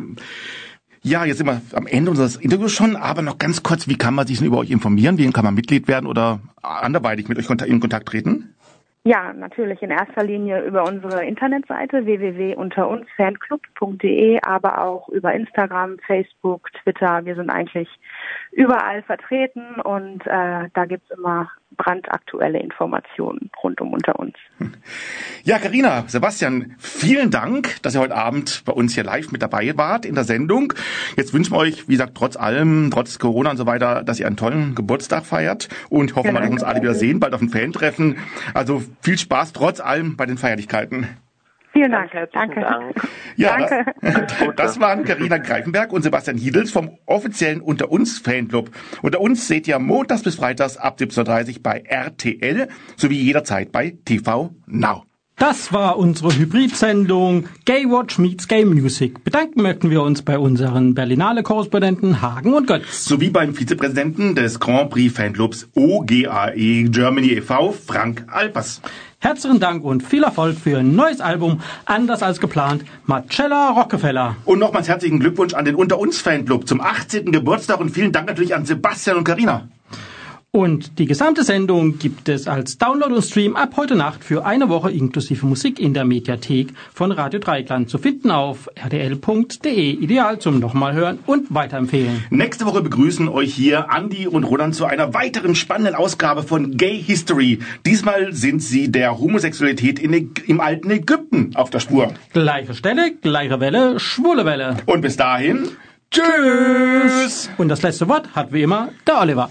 Ja, jetzt sind wir am Ende unseres Interviews schon, aber noch ganz kurz, wie kann man sich denn über euch informieren? Wie kann man Mitglied werden oder anderweitig mit euch in Kontakt treten? Ja, natürlich in erster Linie über unsere Internetseite www.unterunsfanclub.de, aber auch über Instagram, Facebook, Twitter. Wir sind eigentlich überall vertreten und äh, da gibt's immer brandaktuelle Informationen rund um unter uns. Ja, Karina, Sebastian, vielen Dank, dass ihr heute Abend bei uns hier live mit dabei wart in der Sendung. Jetzt wünschen wir euch, wie gesagt, trotz allem, trotz Corona und so weiter, dass ihr einen tollen Geburtstag feiert und hoffen, genau. wir uns alle wieder sehen, bald auf dem Fan-Treffen. Also viel Spaß trotz allem bei den Feierlichkeiten. Vielen Dank. Danke. Dank. Ja, Danke. Das, waren Karina Greifenberg und Sebastian Hiedels vom offiziellen Unter uns Fanclub. Unter uns seht ihr montags bis freitags ab 17.30 Uhr bei RTL sowie jederzeit bei TV Now. Das war unsere Hybridsendung Gaywatch meets Game Music. Bedanken möchten wir uns bei unseren Berlinale-Korrespondenten Hagen und Götz. Sowie beim Vizepräsidenten des Grand Prix Fanclubs OGAE Germany e.V., Frank Alpers. Herzlichen Dank und viel Erfolg für ein neues Album, anders als geplant, Marcella Rockefeller. Und nochmals herzlichen Glückwunsch an den Unter uns Fanclub zum 18. Geburtstag und vielen Dank natürlich an Sebastian und Karina. Und die gesamte Sendung gibt es als Download und Stream ab heute Nacht für eine Woche inklusive Musik in der Mediathek von Radio Dreikland zu finden auf rdl.de. Ideal zum nochmal hören und weiterempfehlen. Nächste Woche begrüßen euch hier Andy und Roland zu einer weiteren spannenden Ausgabe von Gay History. Diesmal sind sie der Homosexualität in, im alten Ägypten auf der Spur. Gleiche Stelle, gleiche Welle, schwule Welle. Und bis dahin, tschüss! Und das letzte Wort hat wie immer der Oliver.